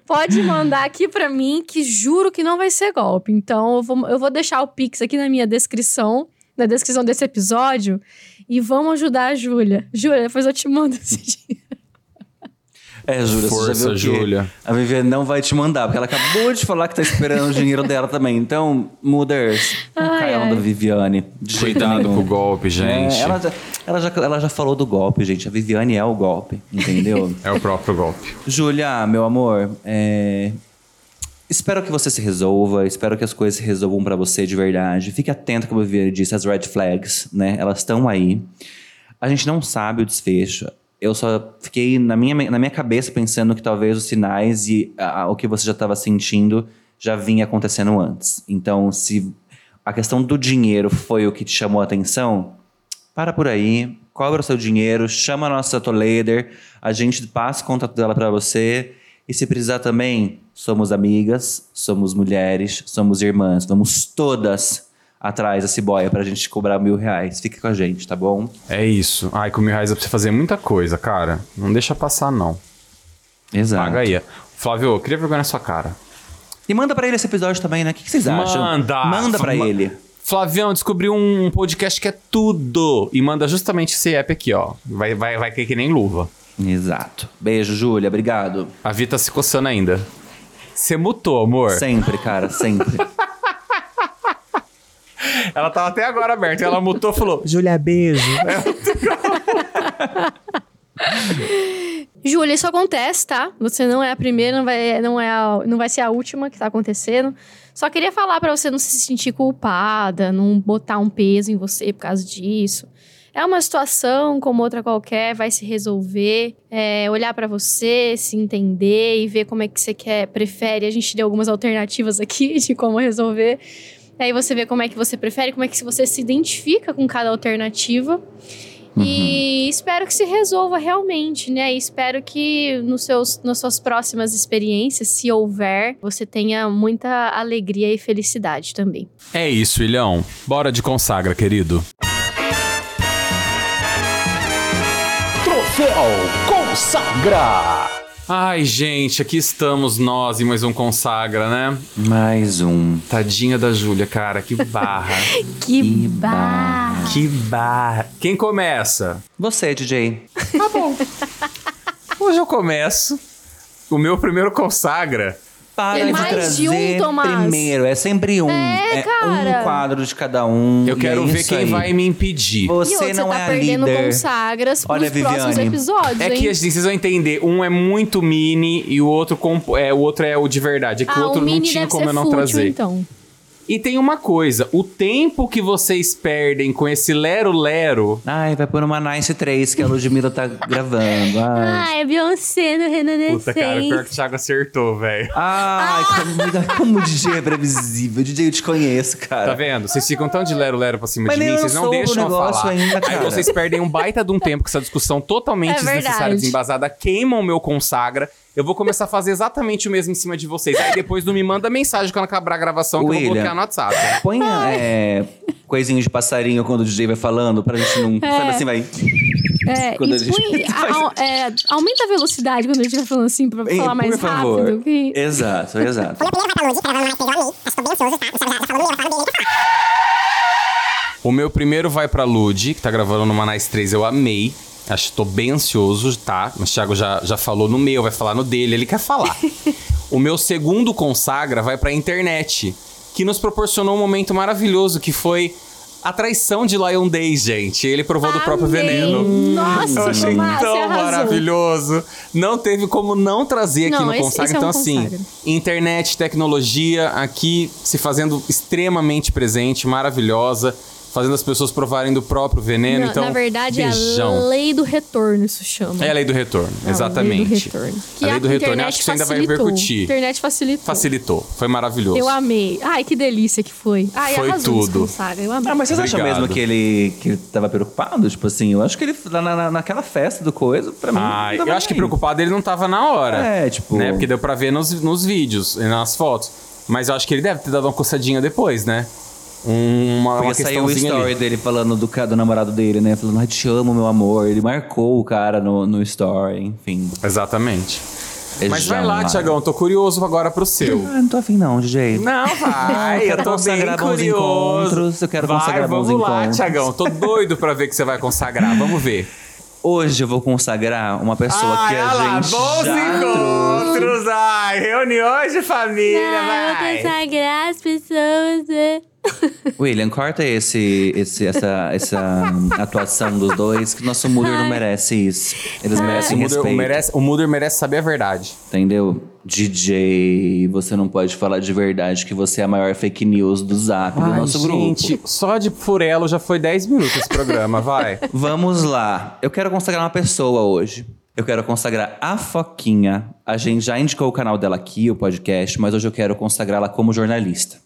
Pode mandar aqui pra mim, que juro que não vai ser golpe. Então, eu vou, eu vou deixar o Pix aqui na minha descrição, na descrição desse episódio, e vamos ajudar a Júlia. Júlia, depois eu te mando esse dinheiro.
É, Júlia,
Força,
você já viu que
Júlia.
a Viviane não vai te mandar, porque ela acabou de falar que tá esperando o dinheiro dela também. Então, Mooders, não
Ai,
caiam
ai.
da Viviane. De
Cuidado com o golpe, gente.
É, ela, já, ela, já, ela já falou do golpe, gente. A Viviane é o golpe, entendeu?
É o próprio golpe.
Júlia, meu amor, é, espero que você se resolva, espero que as coisas se resolvam pra você de verdade. Fique atento, como a Viviane disse, as red flags, né? Elas estão aí. A gente não sabe o desfecho. Eu só fiquei na minha, na minha cabeça pensando que talvez os sinais e a- o que você já estava sentindo já vinha acontecendo antes. Então, se a questão do dinheiro foi o que te chamou a atenção, para por aí, cobra o seu dinheiro, chama a nossa Toleder, a gente passa o contato dela para você. E se precisar também, somos amigas, somos mulheres, somos irmãs, vamos todas atrás desse boia pra gente cobrar mil reais. Fique com a gente, tá bom?
É isso. Ai, com mil reais dá pra você fazer muita coisa, cara. Não deixa passar, não.
Exato.
Paga aí. Flávio, eu queria vergonha na sua cara.
E manda pra ele esse episódio também, né? O que, que vocês acham?
Manda!
Manda pra
Ma-
ele.
Flavião descobriu um podcast que é tudo. E manda justamente esse app aqui, ó. Vai, vai, vai cair que nem luva.
Exato. Beijo, Júlia. Obrigado.
A Vi tá se coçando ainda. Você mutou, amor.
Sempre, cara, sempre.
Ela tava até agora aberta. Ela mutou e falou: Júlia, beijo.
Júlia, isso acontece, tá? Você não é a primeira, não vai, não é a- não vai ser a última que tá acontecendo. Só queria falar pra você não se sentir culpada, não botar um peso em você por causa disso. É uma situação como outra qualquer, vai se resolver. É, olhar pra você, se entender e ver como é que você quer, prefere. A gente deu algumas alternativas aqui de como resolver. Aí você vê como é que você prefere, como é que você se identifica com cada alternativa. E espero que se resolva realmente, né? E espero que nos seus, nas suas próximas experiências, se houver, você tenha muita alegria e felicidade também.
É isso, Ilhão. Bora de consagra, querido.
Troféu Consagra.
Ai, gente, aqui estamos nós em mais um consagra, né?
Mais um.
Tadinha da Júlia, cara, que barra.
Que
Que
barra!
que barra. Quem começa?
Você, DJ.
Hoje eu começo. O meu primeiro consagra.
Para de
mais
trazer
de um, Tomás.
primeiro. É sempre um.
É, cara.
um quadro de cada um.
Eu quero
é
ver quem
aí.
vai me impedir.
Você
e outro,
não
você tá
é a
perdendo
líder.
consagras pros
Olha,
próximos
Viviane.
episódios,
É
hein?
que assim, vocês vão entender, um é muito mini e o outro, comp- é, o outro é o de verdade. É que
ah,
o outro
o
não tinha
deve
como
ser
eu não
fútil,
trazer.
então.
E tem uma coisa, o tempo que vocês perdem com esse lero-lero
Ai, vai pôr uma Nice 3 que a Ludmilla tá gravando. Ai,
Ah, é Beyoncé no Renascença.
Puta, cara, pior que o Thiago acertou, velho.
Ai como, como o DJ é previsível. DJ, eu te conheço, cara.
Tá vendo? Vocês ficam tão de lero-lero pra cima
Mas
de mim, vocês não deixam eu
negócio
falar.
ainda,
Aí vocês perdem um baita de um tempo com essa discussão totalmente
É
desnecessária, desembasada, queimam o meu consagra. Eu vou começar a fazer exatamente o mesmo em cima de vocês. Aí depois não me manda mensagem quando acabar a gravação que eu vou
William.
bloquear no WhatsApp.
Põe é, coisinho de passarinho quando o DJ vai falando, pra gente não.
É.
Sabe assim, vai.
É,
Quando a
e
gente
põe-
faz-
a- a- é, aumenta a velocidade quando a gente vai falando assim pra falar mais
por favor.
rápido. que-
Exato, exato.
O meu primeiro vai pra Lud, que tá gravando no Manais 3, eu amei. Acho que tô bem ansioso, tá? Mas o Thiago já, já falou no meu, vai falar no dele, ele quer falar. o meu segundo consagra vai pra internet, que nos proporcionou um momento maravilhoso, que foi a traição de Lion Days, gente. Ele provou do próprio veneno.
Nossa,
Eu achei
Tomás,
tão maravilhoso. Não teve como não trazer aqui
Não,
no
esse-
Consagra.
esse é um
então, assim,
Consagra.
internet, tecnologia aqui se fazendo extremamente presente, maravilhosa, fazendo as pessoas provarem do próprio veneno.
Na,
então,
na verdade,
beijão.
é a lei do retorno, isso chama.
É a lei do retorno,
É
exatamente.
A lei do retorno. Que
a lei do retorno, acho que isso ainda vai
facilitou. A
repercutir.
internet facilitou.
Facilitou, foi maravilhoso.
Eu amei. Ai, que delícia que foi. Ai,
Foi tudo.
Eu amei.
Ah, mas vocês acham mesmo que ele, que ele tava preocupado? Tipo assim, eu acho que ele, na, na- naquela festa do coisa, pra mim.
Ah,
não
eu acho que preocupado ele não tava na hora.
É, tipo-
Né? Porque deu pra ver nos, nos vídeos e nas fotos. Mas eu acho que ele deve ter dado uma coçadinha depois, né? Um- Uma, uma
Porque saiu o story
ali.
dele falando do, do namorado dele, né? Falando, ai, te amo, meu amor. Ele marcou o cara no, no story, enfim.
Exatamente. Mas vai lá. Tiagão. Tô curioso agora pro seu.
Ah, não tô afim não, DJ.
Não, vai.
Eu
eu tô bem
consagrar bons
curioso.
encontros, eu quero
vai,
consagrar bons
vamos lá,
encontros.
Tiagão. Tô doido pra ver que você vai consagrar. Vamos ver.
Hoje eu vou consagrar uma pessoa que a
lá,
gente
bons
já trouxe.
encontros. Ai, reuniões de família, vai.
consagrar as pessoas. né?
William, corta esse, esse, essa, essa atuação dos dois, que nosso Muller não merece isso. Eles
O
merecem
Muder,
respeito.
merece, o Muder merece saber a verdade.
Entendeu? DJ, você não pode falar de verdade que você é a maior fake news do zap do
Ai,
nosso
gente,
grupo.
só de furelo já foi 10 minutos esse programa, vai.
Vamos lá. Eu quero consagrar uma pessoa hoje. Eu quero consagrar a Foquinha. A gente já indicou o canal dela aqui, o podcast, mas hoje eu quero consagrá-la como jornalista.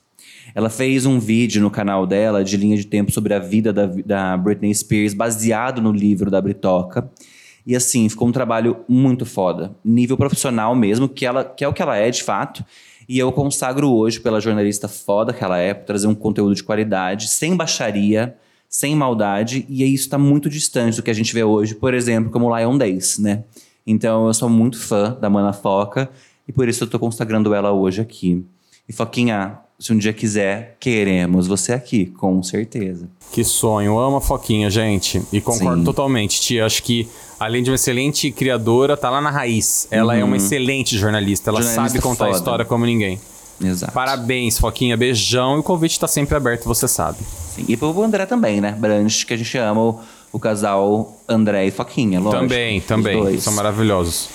Ela fez um vídeo no canal dela de linha de tempo sobre a vida da, da Britney Spears, baseado no livro da Britoca. E assim, ficou um trabalho muito foda. Nível profissional mesmo, que, ela, que é o que ela é de fato. E eu consagro hoje, pela jornalista foda que ela é, por trazer um conteúdo de qualidade, sem baixaria, sem maldade. E isso tá muito distante do que a gente vê hoje, por exemplo, como Lion Days, né? Então eu sou muito fã da Mana Foca e por isso eu tô consagrando ela hoje aqui. E Foquinha, se um dia quiser, queremos você aqui, com certeza.
Que sonho. Amo a Foquinha, gente. E concordo
Sim.
totalmente, tia. Acho que, além de uma excelente criadora, tá lá na raiz. Ela é uma excelente jornalista. Ela
Uhum. Jornalista
sabe contar a
foda.
história como ninguém.
Exato.
Parabéns, Foquinha. Beijão. E o convite tá sempre aberto, você sabe.
Sim. E pro André também, né? Branch, que a gente ama o, o casal André e Foquinha, lógico.
também, também. São maravilhosos.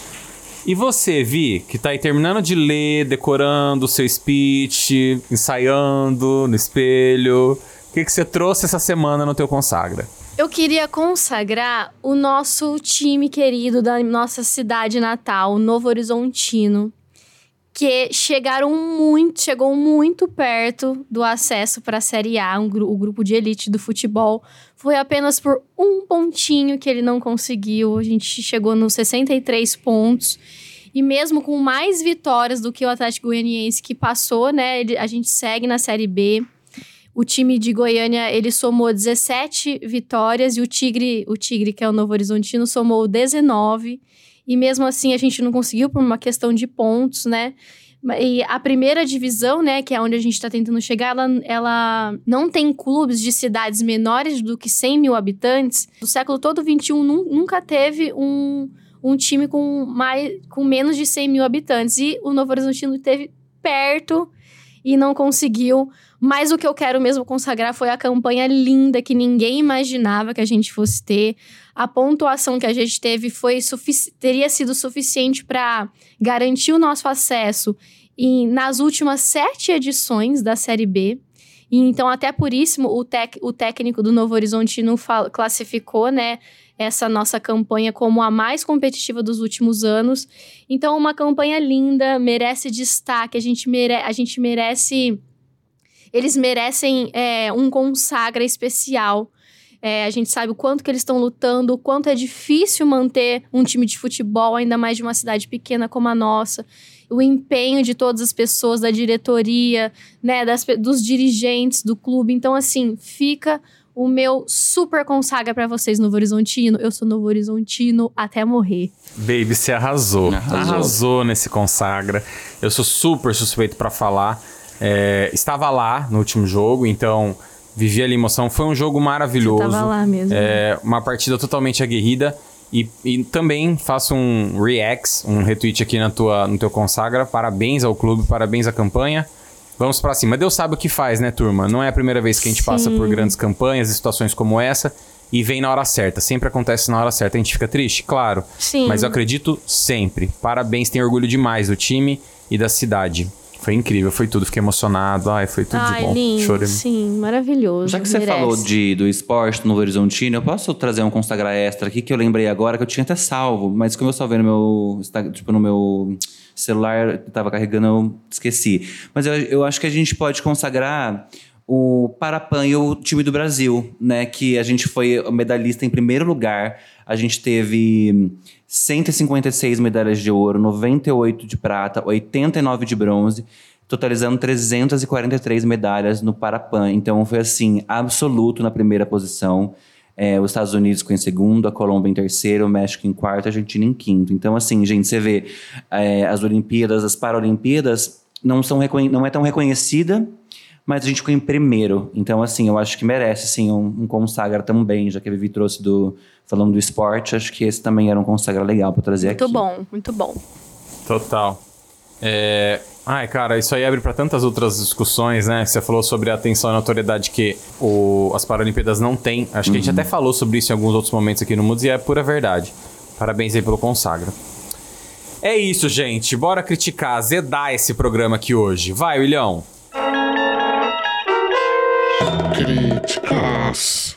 E você, Vi, que tá aí terminando de ler, decorando o seu speech, ensaiando no espelho. O que, que você trouxe essa semana no teu Consagra?
Eu queria consagrar o nosso time querido da nossa cidade natal, Novo Horizontino, que chegaram muito, chegou muito perto do acesso para a Série A, um o grupo de elite do futebol. Foi apenas por um pontinho que ele não conseguiu. A gente chegou nos 63 pontos. E mesmo com mais vitórias do que o Atlético Goianiense que passou, né? ele- a gente segue na Série B. O time de Goiânia, ele somou 17 vitórias e o Tigre, o Tigre, que é o Novo Horizontino, somou 19. E mesmo assim a gente não conseguiu por uma questão de pontos, né? E a primeira divisão, né, que é onde a gente está tentando chegar, ela, ela não tem clubes de cidades menores do que 100 mil habitantes. No século todo, 21, nun- nunca teve um, um time com, mais, com menos de 100 mil habitantes. E o Novo Horizontino teve perto e não conseguiu. Mas o que eu quero mesmo consagrar foi a campanha linda que ninguém imaginava que a gente fosse ter. A pontuação que a gente teve foi teria sido suficiente para garantir o nosso acesso em, nas últimas sete edições da Série B. E então, até por isso, o, tec, o técnico do Novo Horizontino fal- classificou, né, essa nossa campanha como a mais competitiva dos últimos anos. Então, uma campanha linda, merece destaque, a gente, mere a gente merece. Eles merecem é, um consagra especial. É, a gente sabe o quanto que eles estão lutando, o quanto é difícil manter um time de futebol, ainda mais de uma cidade pequena como a nossa. O empenho de todas as pessoas, da diretoria, né, das dos dirigentes do clube. Então, assim, fica o meu super consagra pra vocês, Novo Horizontino. Eu sou Novo Horizontino até morrer.
Baby, você arrasou.
Arrasou.
arrasou. nesse consagra. Eu sou super suspeito pra falar. É, estava lá no último jogo, então vivi ali emoção. Foi um jogo maravilhoso.
Você tava lá mesmo.
É, uma partida totalmente aguerrida. E, e também faço um react, um retweet aqui na tua, no teu consagra. Parabéns ao clube, parabéns à campanha. Vamos pra cima. Deus sabe o que faz, né, turma? Não é a primeira vez que a gente passa
Sim.
por grandes campanhas e situações como essa. E vem na hora certa. Sempre acontece na hora certa. A gente fica triste? Claro.
Sim.
Mas eu acredito sempre. Parabéns, tenho orgulho demais do time e da cidade. Foi incrível, foi tudo. Fiquei emocionado. Ai, foi tudo de
Ai,
bom.
lindo.
Chorei.
Sim, maravilhoso.
Já que você
merece.
falou de, do esporte no Novo Horizontino, eu posso trazer um consagrar extra aqui que eu lembrei agora que eu tinha até salvo, mas como eu salvei no meu, tipo, no meu celular, eu tava carregando, eu esqueci. Mas eu, eu acho que a gente pode consagrar o Parapan e o time do Brasil, né? Que a gente foi medalhista em primeiro lugar. A gente teve 156 medalhas de ouro, 98 de prata, 89 de bronze totalizando 343 medalhas no Parapan. Então foi assim, absoluto na primeira posição. É, os Estados Unidos ficou em segundo, a Colômbia em terceiro, o México em quarto, a Argentina em quinto. Então, assim, gente, você vê é, as Olimpíadas, as Paralimpíadas não, são não é tão reconhecida, mas a gente ficou em primeiro. Então, assim, eu acho que merece, sim, um, um consagra também, já que a Vivi trouxe do falando do esporte, acho que esse também era um consagra legal para trazer
Muito
aqui.
bom, muito bom.
Total. É... Ai, cara, isso aí abre pra tantas outras discussões, né? Você falou sobre a atenção e notoriedade que o... as Paralimpíadas não têm. Acho que a gente até falou sobre isso em alguns outros momentos aqui no Moods e é pura verdade. Parabéns aí pelo consagra. É isso, gente. Bora criticar, zedar esse programa aqui hoje. Vai, Willião.
Críticas.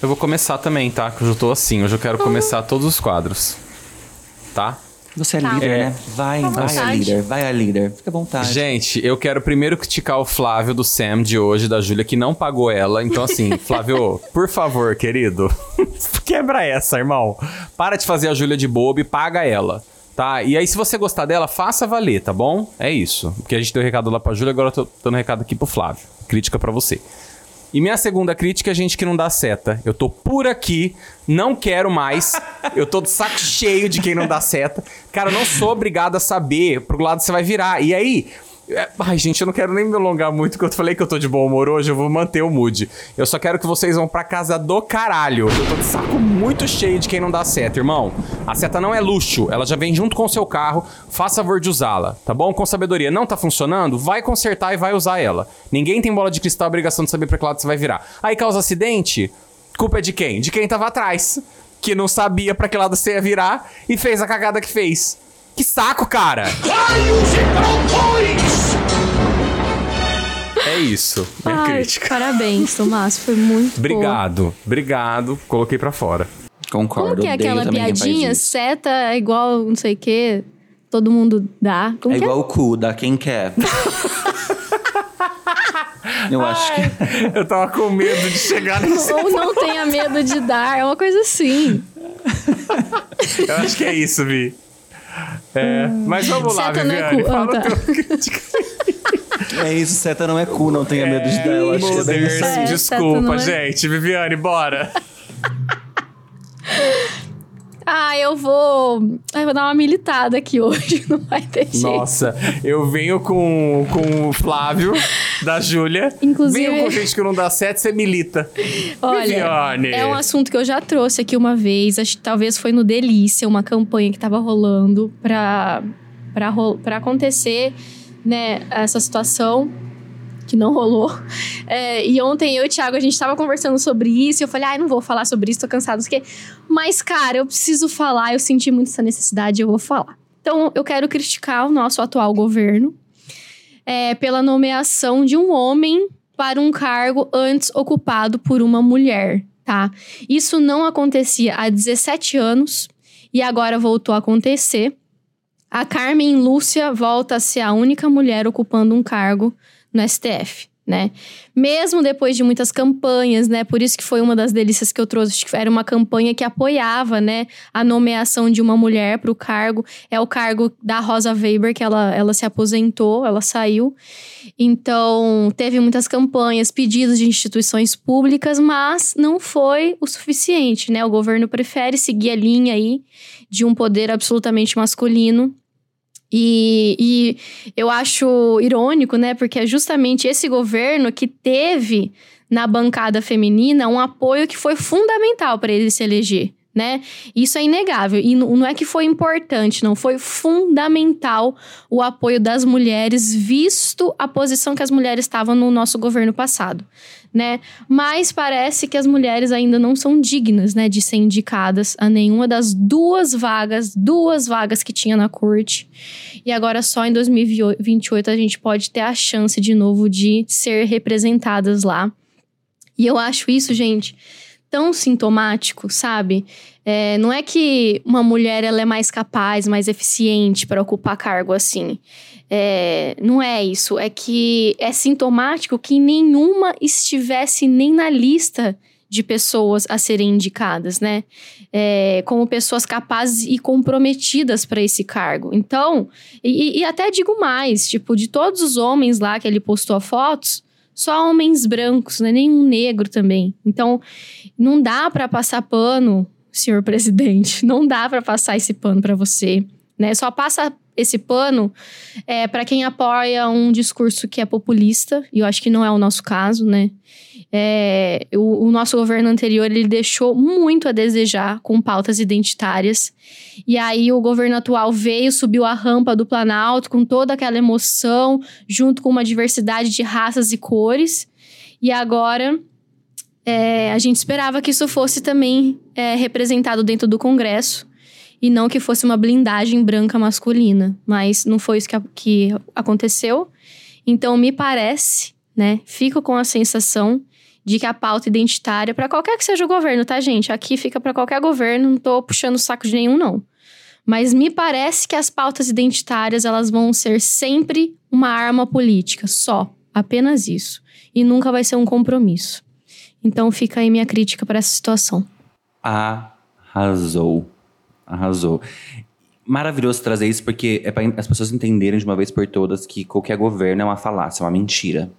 Eu vou começar também, tá? Que hoje eu tô assim. Hoje eu quero começar todos os quadros. Tá?
Você é
Tá.
líder,
É.
né? Vai, vai a
vontade.
líder, vai a líder. Fica à vontade.
Gente, eu quero primeiro criticar o Flávio do Sam de hoje, da Júlia, que não pagou ela. Então, assim, Flávio, por favor, querido, quebra essa, irmão. Para de fazer a Júlia de bobo e paga ela. Tá? E aí, se você gostar dela, faça valer, tá bom? É isso. Porque a gente deu recado lá pra Júlia, agora eu tô dando recado aqui pro Flávio. Crítica pra você. E minha segunda crítica é gente que não dá seta. Eu tô por aqui, não quero mais. Eu tô de saco cheio de quem não dá seta. Cara, eu não sou obrigado a saber pro lado você vai virar. E aí. É- Ai, gente, eu não quero nem me alongar muito, porque eu falei que eu tô de bom humor hoje, eu vou manter o mood. Eu só quero que vocês vão pra casa do caralho. Eu tô de saco muito cheio de quem não dá seta, irmão. A seta não é luxo, ela já vem junto com o seu carro. Faça favor de usá-la, tá bom? Com sabedoria. Não tá funcionando? Vai consertar e vai usar ela. Ninguém tem bola de cristal obrigação de saber pra que lado você vai virar. Aí causa acidente? Culpa é de quem? De quem tava atrás. Que não sabia pra que lado você ia virar e fez a cagada que fez. Que saco, cara! É isso, minha
Ai,
crítica.
Parabéns, Tomás. Foi muito boa.
Obrigado, obrigado. Coloquei pra fora.
Concordo.
Como que é aquela piadinha? Seta é igual não sei o quê. Todo mundo dá. Como
É
que
igual o cu, dá quem quer. Eu acho que.
Eu tava com medo de chegar nesse.
Ou não tenha medo de dar. É uma coisa assim.
Eu acho que é isso, Vi. É, mas vamos lá,
Seta é
Viviane.
cu. Ah,
Fala
tá.
É isso, seta não é cu, não tenha medo de dar. Eu acho que é bem.
É,
desculpa,
é-
gente. Viviane, bora.
Ah, eu vou. Eu vou dar uma militada aqui hoje. Não vai ter jeito.
Nossa, eu venho com, com o Flávio, da Júlia.
Inclusive-
Venho com gente que não dá certo, você milita.
Olha,
Viviane.
é um assunto que eu já trouxe aqui uma vez. Acho que talvez foi no Delícia, uma campanha que tava rolando pra, pra, pra acontecer, né, essa situação que não rolou. É, e ontem eu e o Thiago, a gente tava conversando sobre isso. E eu falei, ai, não vou falar sobre isso, tô cansado. não. Mas, cara, eu preciso falar. Eu senti muito essa necessidade, eu vou falar. Então, eu quero criticar o nosso atual governo é, pela nomeação de um homem para um cargo antes ocupado por uma mulher, tá? Isso não acontecia há 17 anos e agora voltou a acontecer. A Carmen Lúcia volta a ser a única mulher ocupando um cargo no STF, né? Mesmo depois de muitas campanhas, né? Por isso que foi uma das delícias que eu trouxe, que era uma campanha que apoiava, né, a nomeação de uma mulher para o cargo. É o cargo da Rosa Weber, que ela, ela se aposentou, ela saiu. Então, teve muitas campanhas, pedidos de instituições públicas, mas não foi o suficiente, né? O governo prefere seguir a linha aí de um poder absolutamente masculino e, e, eu acho irônico, né? Porque é justamente esse governo que teve na bancada feminina um apoio que foi fundamental para ele se eleger né? Isso é inegável. E não é que foi importante, não. Foi fundamental o apoio das mulheres, visto a posição que as mulheres estavam no nosso governo passado, né? Mas parece que as mulheres ainda não são dignas, né, de ser indicadas a nenhuma das duas vagas, duas vagas que tinha na corte. E agora só em 2028 a gente pode ter a chance de novo de ser representadas lá. E eu acho isso, gente, tão sintomático, sabe? É, não é que uma mulher ela é mais capaz, mais eficiente para ocupar cargo assim. É, não é isso. É que é sintomático que nenhuma estivesse nem na lista de pessoas a serem indicadas, né? É, como pessoas capazes e comprometidas para esse cargo. Então, e, e até digo mais, tipo, de todos os homens lá que ele postou fotos, só homens brancos, né? Nenhum negro também. Então, não dá para passar pano, senhor presidente. Não dá para passar esse pano para você, né? Só passa esse pano é, para quem apoia um discurso que é populista, e eu acho que não é o nosso caso, né? É, o, o, nosso governo anterior ele deixou muito a desejar com pautas identitárias. E aí o governo atual veio, subiu a rampa do Planalto com toda aquela emoção, junto com uma diversidade de raças e cores. E agora é, a gente esperava que isso fosse também é, representado dentro do Congresso e não que fosse uma blindagem branca masculina. Mas não foi isso que, que aconteceu. Então me parece, né? Fico com a sensação de que a pauta identitária, para qualquer que seja o governo, tá, gente? Aqui fica para qualquer governo, não tô puxando o saco de nenhum, não. Mas me parece que as pautas identitárias, elas vão ser sempre uma arma política, só. Apenas isso. E nunca vai ser um compromisso. Então fica aí minha crítica para essa situação.
Arrasou. Arrasou. Maravilhoso trazer isso, porque é para as pessoas entenderem de uma vez por todas que qualquer governo é uma falácia, é uma mentira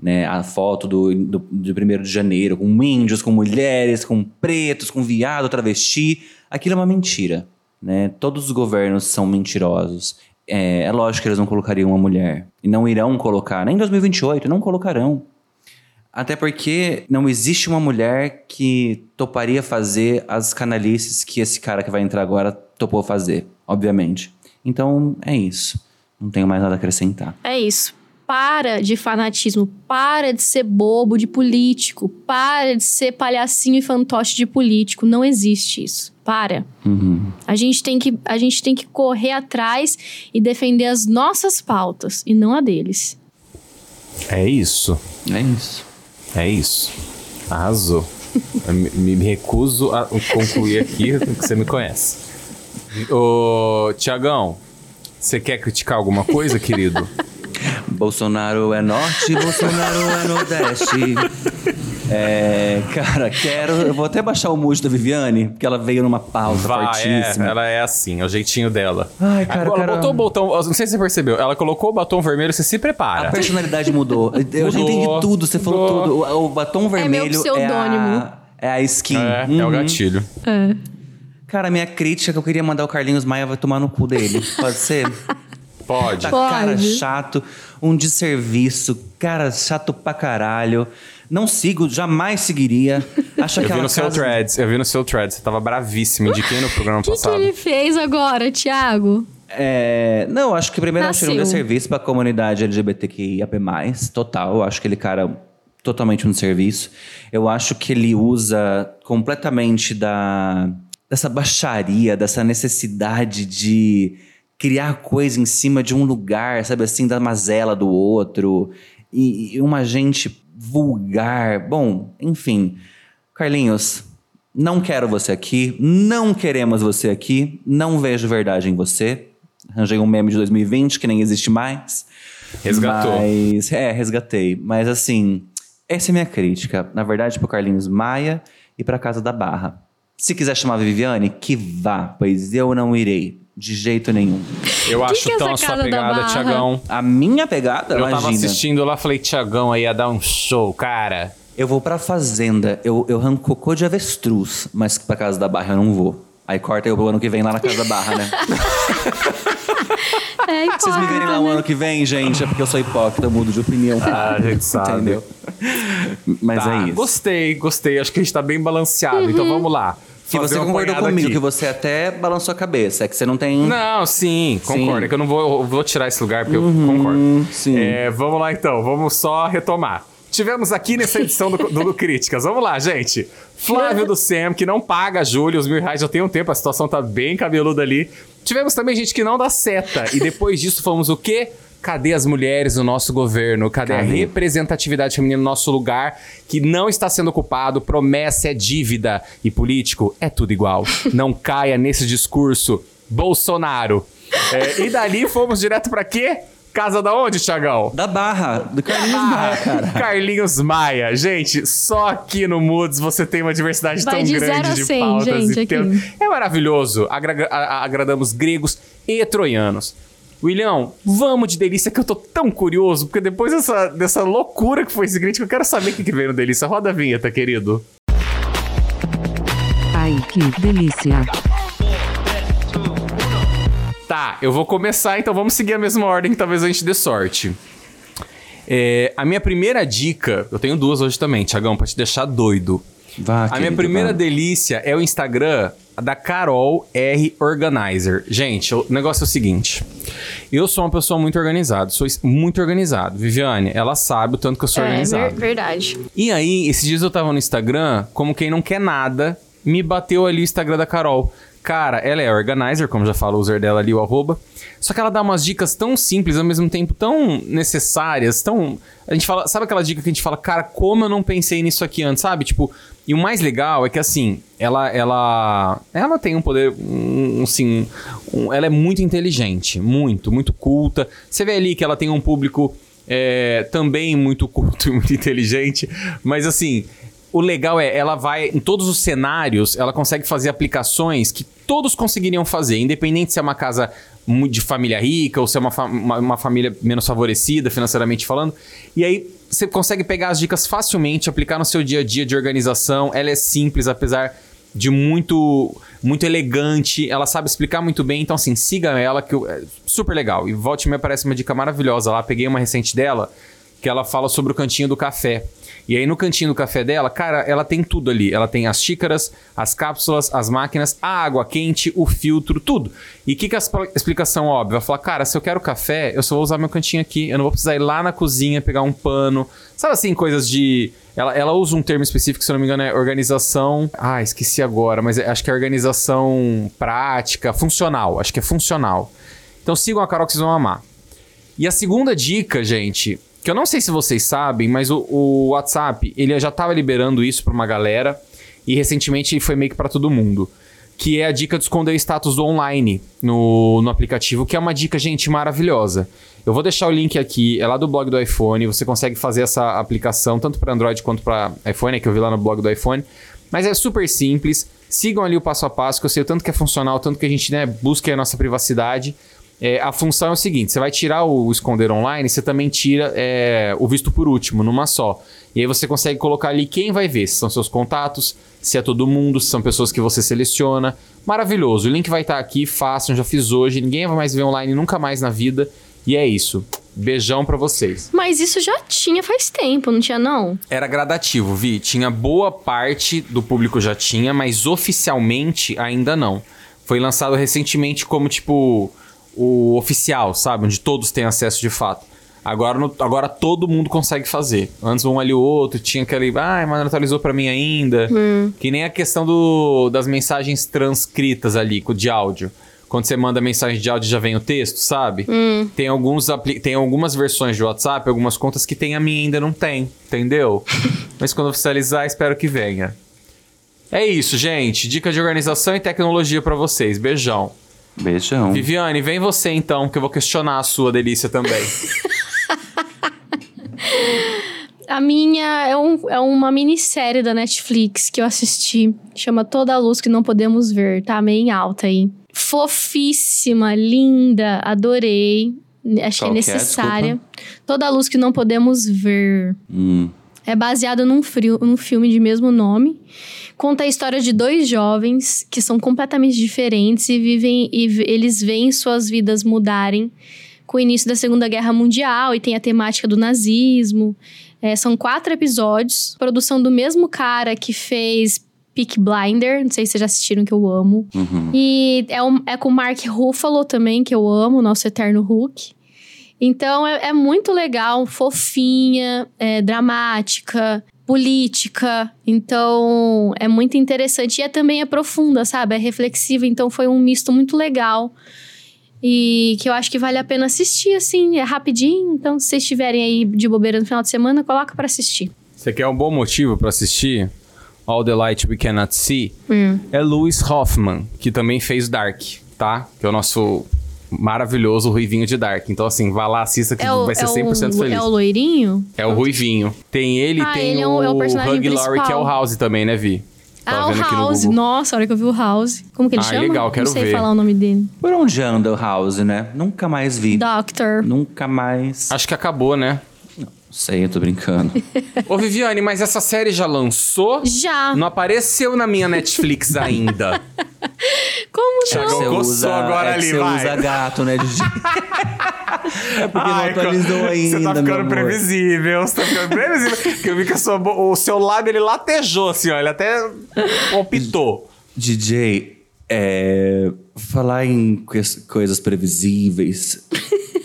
né, a foto do, do, do 1 de janeiro, com índios, com mulheres, com pretos, com viado, travesti. Aquilo é uma mentira. Né? Todos os governos são mentirosos. É, é lógico que eles não colocariam uma mulher. E não irão colocar, nem em 2028, não colocarão. Até porque não existe uma mulher que toparia fazer as canalices que esse cara que vai entrar agora topou fazer, obviamente. Então é isso. Não tenho mais nada a acrescentar.
É isso para de fanatismo, para de ser bobo de político, para de ser palhacinho e fantoche de político. Não existe isso. Para.
Uhum.
A, gente tem que, a gente tem que correr atrás e defender as nossas pautas e não a deles.
É isso.
É isso.
É isso. Arrasou. me, me, recuso a concluir aqui que você me conhece. Ô, Tiagão, você quer criticar alguma coisa, querido?
Bolsonaro é norte, Bolsonaro é nordeste. É, cara, quero. Eu vou até baixar o mood da Viviane, porque ela veio numa pausa Vai, fortíssima.
É, ela é assim, é o jeitinho dela.
Ai, cara.
Ela
cara...
botou o botão. Não sei se você percebeu. Ela colocou o batom vermelho, você se prepara.
A personalidade mudou. Eu mudou, já entendi tudo, você falou mudou. tudo. O, o, batom vermelho. É meu
pseudônimo.
É a, é a skin.
É, uhum. é o uhum. gatilho.
É.
Cara, minha crítica que eu queria mandar o Carlinhos Maia vai tomar no cu dele. Pode ser?
Pode.
Tá
Pode.
cara chato, um desserviço, cara chato pra caralho. Não sigo, jamais seguiria.
Acho eu vi no casa... seu threads, eu vi no seu threads, você tava bravíssimo. Indiquei no programa
que
passado.
O que ele fez agora, Thiago?
É, não, acho que primeiro Nasceu. achei um desserviço pra comunidade LGBTQIAP+, total. Eu acho que ele, cara, totalmente um serviço. Eu acho que ele usa completamente da dessa baixaria, dessa necessidade de criar coisa em cima de um lugar, sabe assim, da mazela do outro. E, e uma gente vulgar. Bom, enfim. Carlinhos, não quero você aqui, não queremos você aqui, não vejo verdade em você. Arranjei um meme de 2020 que nem existe mais.
Resgatou.
Mas, é, resgatei. Mas assim, essa é a minha crítica. Na verdade, pro Carlinhos Maia e pra Casa da Barra. Se quiser chamar a Viviane, que vá, pois eu não irei. De jeito nenhum.
Eu acho
que é
tão a sua pegada? Tiagão.
A minha pegada,
Eu
imagina.
tava assistindo lá, falei, Tiagão aí ia dar um show, cara.
Eu vou pra fazenda. Eu, eu arranco cocô de avestruz, mas pra Casa da Barra eu não vou. Aí corta eu pro ano que vem lá na Casa da Barra, né?
É,
Vocês me verem lá o
corta,
ano que vem, gente, é porque eu sou hipócrita, eu mudo de opinião.
Ah, a gente sabe.
Entendeu? Mas
Tá,
é isso.
Gostei, gostei. Acho que a gente tá bem balanceado. Então vamos lá.
Que você concordou comigo,
aqui.
que você até balançou a cabeça. É que você não tem.
Não, sim, concordo.
Sim.
É que eu não vou, eu vou tirar esse lugar porque eu concordo.
Sim.
É, vamos lá então, vamos só retomar. Tivemos aqui nessa edição do, do, do Críticas. Vamos lá, gente. Flávio do Sam, que não paga Júlio, os mil reais já tem um tempo, a situação tá bem cabeluda ali. Tivemos também gente que não dá seta. E depois disso fomos o quê? Cadê as mulheres no nosso governo? Cadê, a
Cadê?
representatividade feminina no nosso lugar que não está sendo ocupado? Promessa é dívida. E político é tudo igual. Não caia nesse discurso. Bolsonaro. É, e dali fomos direto pra quê? Casa da onde, Tiagão?
Da Barra, do Carlinhos Maia, cara.
Carlinhos Maia. Gente, só aqui no Moods você tem uma diversidade
Vai
tão
de
grande
a
de
cem,
pautas
gente,
e
aqui.
temas. É maravilhoso. Agra- a- a- agradamos gregos e troianos. William, vamos de delícia que eu tô tão curioso, porque depois dessa, dessa loucura que foi esse crítico, eu quero saber o que, que veio no delícia. Roda a vinheta, querido.
Ai, que delícia.
Tá, eu vou começar, então vamos seguir a mesma ordem que talvez a gente dê sorte. É, a minha primeira dica, eu tenho duas hoje também, Tiagão, pra te deixar doido.
Vá,
A minha
querido,
primeira
vá.
delícia é o Instagram da Carol R Organizer. Gente, o negócio é o seguinte. Eu sou uma pessoa muito organizada, sou muito organizado. Viviane, ela sabe o tanto que eu sou
É,
organizado.
ver- verdade.
E aí, esses dias eu tava no Instagram, como quem não quer nada, me bateu ali o Instagram da Carol. Cara, ela é organizer, como já fala o user dela ali, o arroba. Só que ela dá umas dicas tão simples, ao mesmo tempo tão necessárias, tão. A gente fala. Sabe aquela dica que a gente fala, cara, como eu não pensei nisso aqui antes, sabe? Tipo, e o mais legal é que assim, ela. Ela, ela tem um poder. Um, assim. um- ela é muito inteligente. Muito, muito culta. Você vê ali que ela tem um público é, também muito culto e muito inteligente. Mas assim, o legal é, ela vai em todos os cenários, ela consegue fazer aplicações que todos conseguiriam fazer, independente se é uma casa de família rica ou se é uma, fa- uma, uma família menos favorecida financeiramente falando. E aí você consegue pegar as dicas facilmente, aplicar no seu dia a dia de organização. Ela é simples, apesar de muito muito elegante, ela sabe explicar muito bem, então assim, siga ela que é super legal. E volte me aparece uma dica maravilhosa lá, peguei uma recente dela que ela fala sobre o cantinho do café. E aí no cantinho do café dela, cara, ela tem tudo ali. Ela tem as xícaras, as cápsulas, as máquinas, a água quente, o filtro, tudo. E o que, que é a expl- explicação óbvia? Fala, cara, se eu quero café, eu só vou usar meu cantinho aqui. Eu não vou precisar ir lá na cozinha pegar um pano. Sabe assim, coisas de. Ela, ela usa um termo específico, se eu não me engano, é organização. Ah, esqueci agora, mas é- acho que é organização prática, funcional. Acho que é funcional. Então sigam a Carol que vocês vão amar. E a segunda dica, gente, que eu não sei se vocês sabem, mas o, o WhatsApp, ele já tava liberando isso pra uma galera e recentemente foi meio que pra todo mundo. Que é a dica de esconder status online no, no aplicativo, que é uma dica, gente, maravilhosa. Eu vou deixar o link aqui, é lá do blog do iPhone, você consegue fazer essa aplicação tanto para Android quanto para iPhone, é que eu vi lá no blog do iPhone. Mas é super simples, sigam ali o passo a passo, que eu sei o tanto que é funcional, o tanto que a gente né, busca a nossa privacidade. É, a função é o seguinte: você vai tirar o esconder online, você também tira é, o visto por último, numa só. E aí você consegue colocar ali quem vai ver, se são seus contatos, se é todo mundo, se são pessoas que você seleciona. Maravilhoso. O link vai estar aqui, façam, já fiz hoje. Ninguém vai mais ver online nunca mais na vida. E é isso. Beijão pra vocês.
Mas isso já tinha faz tempo, não tinha não?
Era gradativo, Vi. Tinha boa parte do público já tinha, mas oficialmente ainda não. Foi lançado recentemente como, tipo, o oficial, sabe? Onde todos têm acesso de fato. Agora, no- agora todo mundo consegue fazer. Antes um ali o outro, tinha aquele. Ah, mas não atualizou pra mim ainda. Que nem a questão do, das mensagens transcritas ali, de áudio. Quando você manda mensagem de áudio já vem o texto, sabe? Tem, alguns tem algumas versões de WhatsApp, algumas contas que tem a minha e ainda não tem, entendeu? Mas quando oficializar, espero que venha. É isso, gente. Dica de organização e tecnologia pra vocês. Beijão.
Beijão.
Viviane, vem você então, que eu vou questionar a sua delícia também.
A minha é, um, é uma minissérie da Netflix que eu assisti. Chama Toda a Luz que Não Podemos Ver. Tá meio em alta aí. Fofíssima, linda, adorei. Acho
Qual
é
que é?
necessária. Toda a Luz que Não Podemos Ver.
Hum.
É baseado num, frio, num filme de mesmo nome. Conta a história de dois jovens que são completamente diferentes e vivem e eles veem suas vidas mudarem com o início da Segunda Guerra Mundial e tem a temática do nazismo. É, são quatro episódios, produção do mesmo cara que fez Peak Blinder, não sei se vocês já assistiram, que eu amo.
Uhum.
E é, um- é com o Mark Ruffalo também, que eu amo, nosso eterno Hulk. Então é, é muito legal, fofinha, é, dramática, política. Então é muito interessante. E é também é profunda, sabe? É reflexiva. Então foi um misto muito legal. E que eu acho que vale a pena assistir, assim. É rapidinho. Então, se vocês estiverem aí de bobeira no final de semana, coloca pra assistir.
Você quer um bom motivo pra assistir? All the Light We Cannot See?
Hum.
É Louis Hoffman, que também fez Dark, tá? Que é o nosso maravilhoso Ruivinho de Dark. Então, assim, vá lá, assista que
É o,
vai ser
é
100%
o,
feliz.
é o loirinho?
É o Ruivinho. Tem ele
Ah,
tem
ele é
o,
é o personagem
Hug Laurie, que é o House também, né, Vi? Tava
Ah, o House. Nossa, a hora que eu vi o House. Como que ele
Ah,
chama?
legal, quero
Não sei
ver.
falar o nome dele.
Por onde anda o House, né? Nunca mais vi.
Doctor.
Nunca mais.
Acho que acabou, né?
Não sei, eu tô brincando.
Ô, Viviane, mas essa série já lançou?
Já.
Não apareceu na minha Netflix ainda.
Como
Já
não?
Você coçou agora
é que
ali,
você
vai.
usa gato, né, Didi? é porque
Ai,
não atualizou ainda,
Você tá
meu
ficando
amor.
previsível, você tá ficando previsível. que eu vi que a sua o seu lábio, ele latejou, assim, ó. Ele até palpitou.
DJ, é, falar em cois- coisas previsíveis.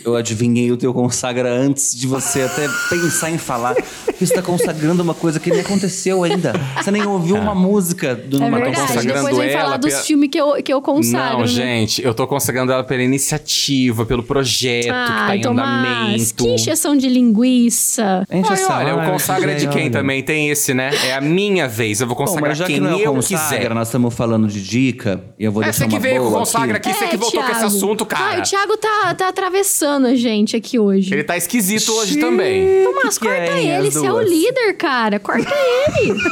Eu adivinhei o teu consagra antes de você até pensar em falar. Porque você tá consagrando uma coisa que nem aconteceu ainda. Você nem ouviu uma música do
É verdade.
consagrando
Depois vem
ela
falar dos
pela-
filmes que eu, que eu consagro.
Não,
né?
gente, eu tô consagrando ela pela iniciativa, pelo projeto que tá em
Tomás,
andamento.
que encheção de linguiça.
Enche
Ai,
essa
olha, o
hora,
consagra é de quem
olha.
também? Tem esse, né? É a minha vez. Eu vou
Bom,
consagrar
mas já
quem
que não é
eu
consagra,
quiser.
nós estamos falando de dica, e eu vou
É
deixar
você que
uma
veio com o
boa
consagra
aqui.
aqui, você que voltou com esse
Thiago.
assunto,
Ah,
cara.
o Thiago tá, tá atravessando a gente aqui hoje.
Ele tá esquisito hoje também.
Tomás,
que
corta
é,
ele, você é o líder, cara. Corta ele.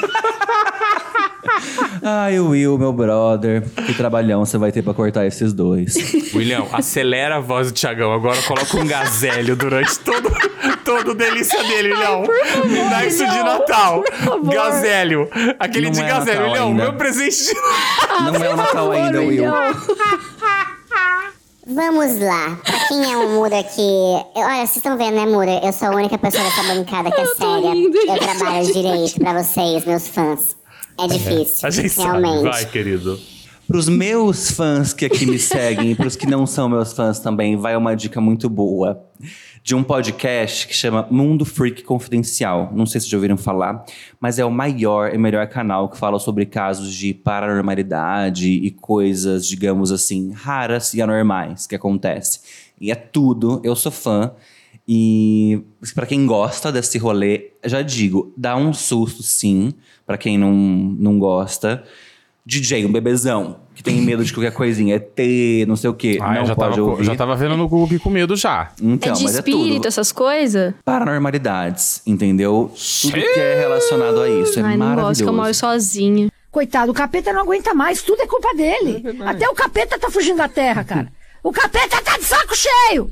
Ai, Will, meu brother. Que trabalhão você vai ter pra cortar esses dois.
William, acelera a voz do Thiagão. Agora coloca um gazélio durante todo, todo o delícia dele, William. Me dá isso de Natal. Gazélio. Aquele
Não
de
é
gazélio.
Natal
William,
ainda.
meu presente de
não é o Natal ainda, Will.
Vamos lá. Pra quem é um Mura aqui. Olha, vocês estão vendo, né, Mura? Eu sou a única pessoa dessa bancada que é séria. Eu trabalho direito pra vocês, meus fãs. É difícil.
A gente
realmente.
sabe. Vai, querido.
Pros meus fãs que aqui me seguem e pros que não são meus fãs também, vai uma dica muito boa. De um podcast que chama Mundo Freak Confidencial. Não sei se já ouviram falar, mas é o maior e melhor canal que fala sobre casos de paranormalidade e coisas, digamos assim, raras e anormais que acontecem. E é tudo, eu sou fã. E pra quem gosta desse rolê, já digo, dá um susto sim, pra quem não, não gosta. DJ, um bebezão, que tem medo de qualquer coisinha, ET, não sei o quê,
Ah, eu
não
já
pode
tava,
ouvir.
já tava vendo no Google com medo já.
Então,
é de
mas
espírito,
é tudo.
essas coisas?
Paranormalidades, entendeu? Tudo que é relacionado a isso, é
Ai, não
maravilhoso.
gosto que eu moro sozinha.
Coitado, o capeta não aguenta mais, tudo é culpa dele. Até o capeta tá fugindo da terra, cara. O capeta tá de saco cheio!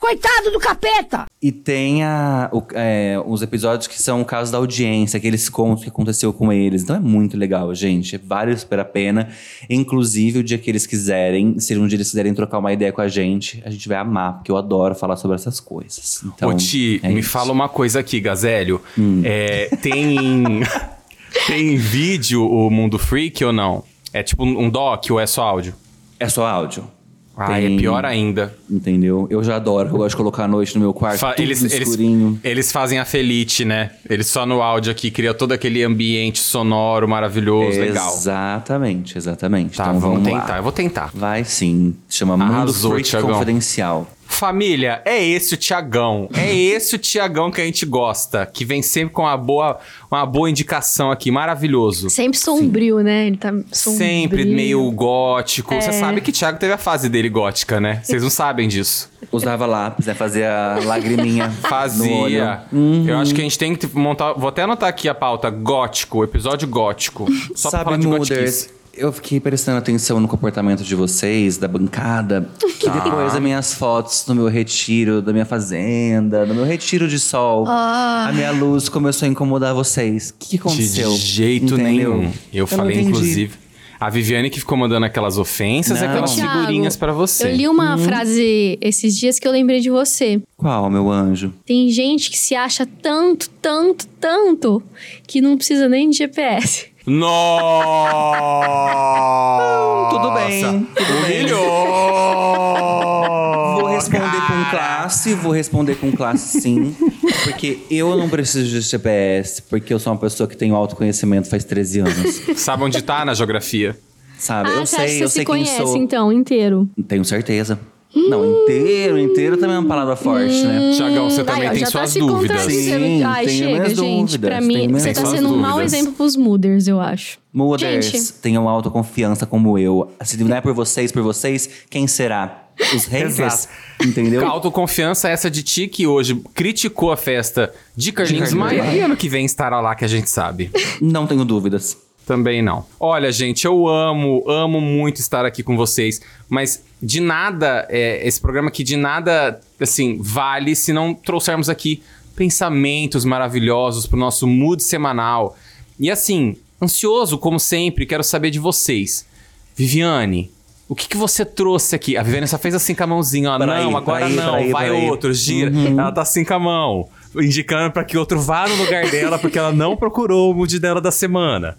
Coitado do capeta!
E tem a, o- é, os episódios que são o caso da audiência, aqueles contos que aconteceu com eles. Então é muito legal, gente. Vale super a pena. Inclusive, o dia que eles quiserem, se um dia eles quiserem trocar uma ideia com a gente, a gente vai amar, porque eu adoro falar sobre essas coisas. Então,
Ô, Ti,
é
me
isso. Hum.
fala uma coisa aqui, Gazélio. É, tem, tem vídeo o Mundo Freak ou não? É tipo um doc ou é só áudio?
É só áudio.
Ah,
Tem-
é pior ainda.
Entendeu? Eu já adoro, eu gosto de colocar à noite no meu quarto,
Fa-
tudo
eles, eles,
escurinho.
eles fazem a Felite, né? Eles só no áudio aqui criam todo aquele ambiente sonoro maravilhoso, legal.
Exatamente, exatamente.
Tá,
então
vamos
vamos
tentar.
lá.
Eu vou tentar.
Vai sim. Chama Mundo
Arrasou,
Freak
Thiagão.
Confidencial.
Família, é esse o Tiagão. É esse o Tiagão que a gente gosta. Que vem sempre com uma boa, uma boa indicação aqui. Maravilhoso.
Sempre sombrio, né? Ele tá sombrio.
Sempre meio gótico. Você
É.
sabe que Thiago teve a fase dele gótica, né? Vocês não sabem disso.
Usava lápis, né? Fazia lagriminha no olho.
Fazia. Eu acho que a gente tem que montar. Vou até anotar aqui a pauta: gótico, episódio gótico. Só pra
Sabe,
falar de
Mooders. Eu fiquei prestando atenção no comportamento de vocês, da bancada, que
Tá.
depois das minhas fotos no meu retiro, da minha fazenda, no meu retiro de sol,
Ah.
a minha luz começou a incomodar vocês. O que, que aconteceu?
De jeito
Entendeu?
nenhum. Eu, falei,
entendi.
inclusive. A Viviane que ficou mandando aquelas ofensas e
Não.
aquelas
Thiago,
figurinhas pra você.
Eu li uma frase esses dias que eu lembrei de você.
Qual, meu anjo?
Tem gente que se acha tanto, tanto, tanto que não precisa nem de GPS.
Nossa!
Tudo bem, tudo bem.
Humilhou!
Vou responder com classe, vou responder com classe sim. Porque eu não preciso de GPS, porque eu sou uma pessoa que tem autoconhecimento faz 13 anos.
Sabe onde tá na geografia?
Sabe?
ah,
eu
você acha que
sei,
você
eu
se
sei quem
conhece,
sou.
então, inteiro?
Tenho certeza. Não, inteiro, inteiro também é uma palavra forte, né?
Tiagão, você também
Ai,
tem
já
suas
tá
dúvidas.
Sim,
Ai,
tenho
chega,
minhas
gente.
dúvidas,
pra mim, você tá sendo um mau exemplo pros mooders, eu acho.
Mooders,
Gente.
tenham autoconfiança como eu. Se não é por vocês, por vocês, quem será? Os haters? Entendeu?
Com autoconfiança essa de ti que hoje criticou a festa de Carlinhos
De Carlinhos
Maia. e ano que vem estará lá que a gente sabe.
Não tenho dúvidas.
Também não. Olha, gente, eu amo, amo muito estar aqui com vocês, mas de nada, é, esse programa aqui de nada, assim, vale se não trouxermos aqui pensamentos maravilhosos pro nosso mood semanal. E assim, ansioso como sempre, quero saber de vocês. Viviane, o que, que você trouxe aqui? A Viviane só fez assim com a mãozinha, ó.
Peraí,
não, agora não, vai.
Uhum.
outro, gira. Ela tá assim com a mão, indicando pra que outro vá no lugar dela, porque ela não procurou o mood dela da semana.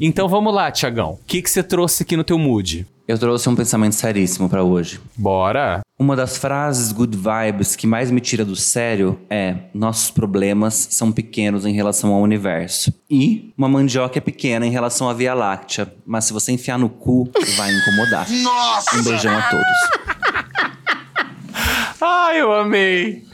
Então vamos lá, Tiagão. O que, que você trouxe aqui no teu mood?
Eu trouxe um pensamento seríssimo pra hoje.
Bora.
Uma das frases good vibes que mais me tira do sério é: nossos problemas são pequenos em relação ao universo. E uma mandioca é pequena em relação à Via Láctea, mas se você enfiar no cu, vai incomodar. Nossa! Um beijão a todos.
Ai, eu amei.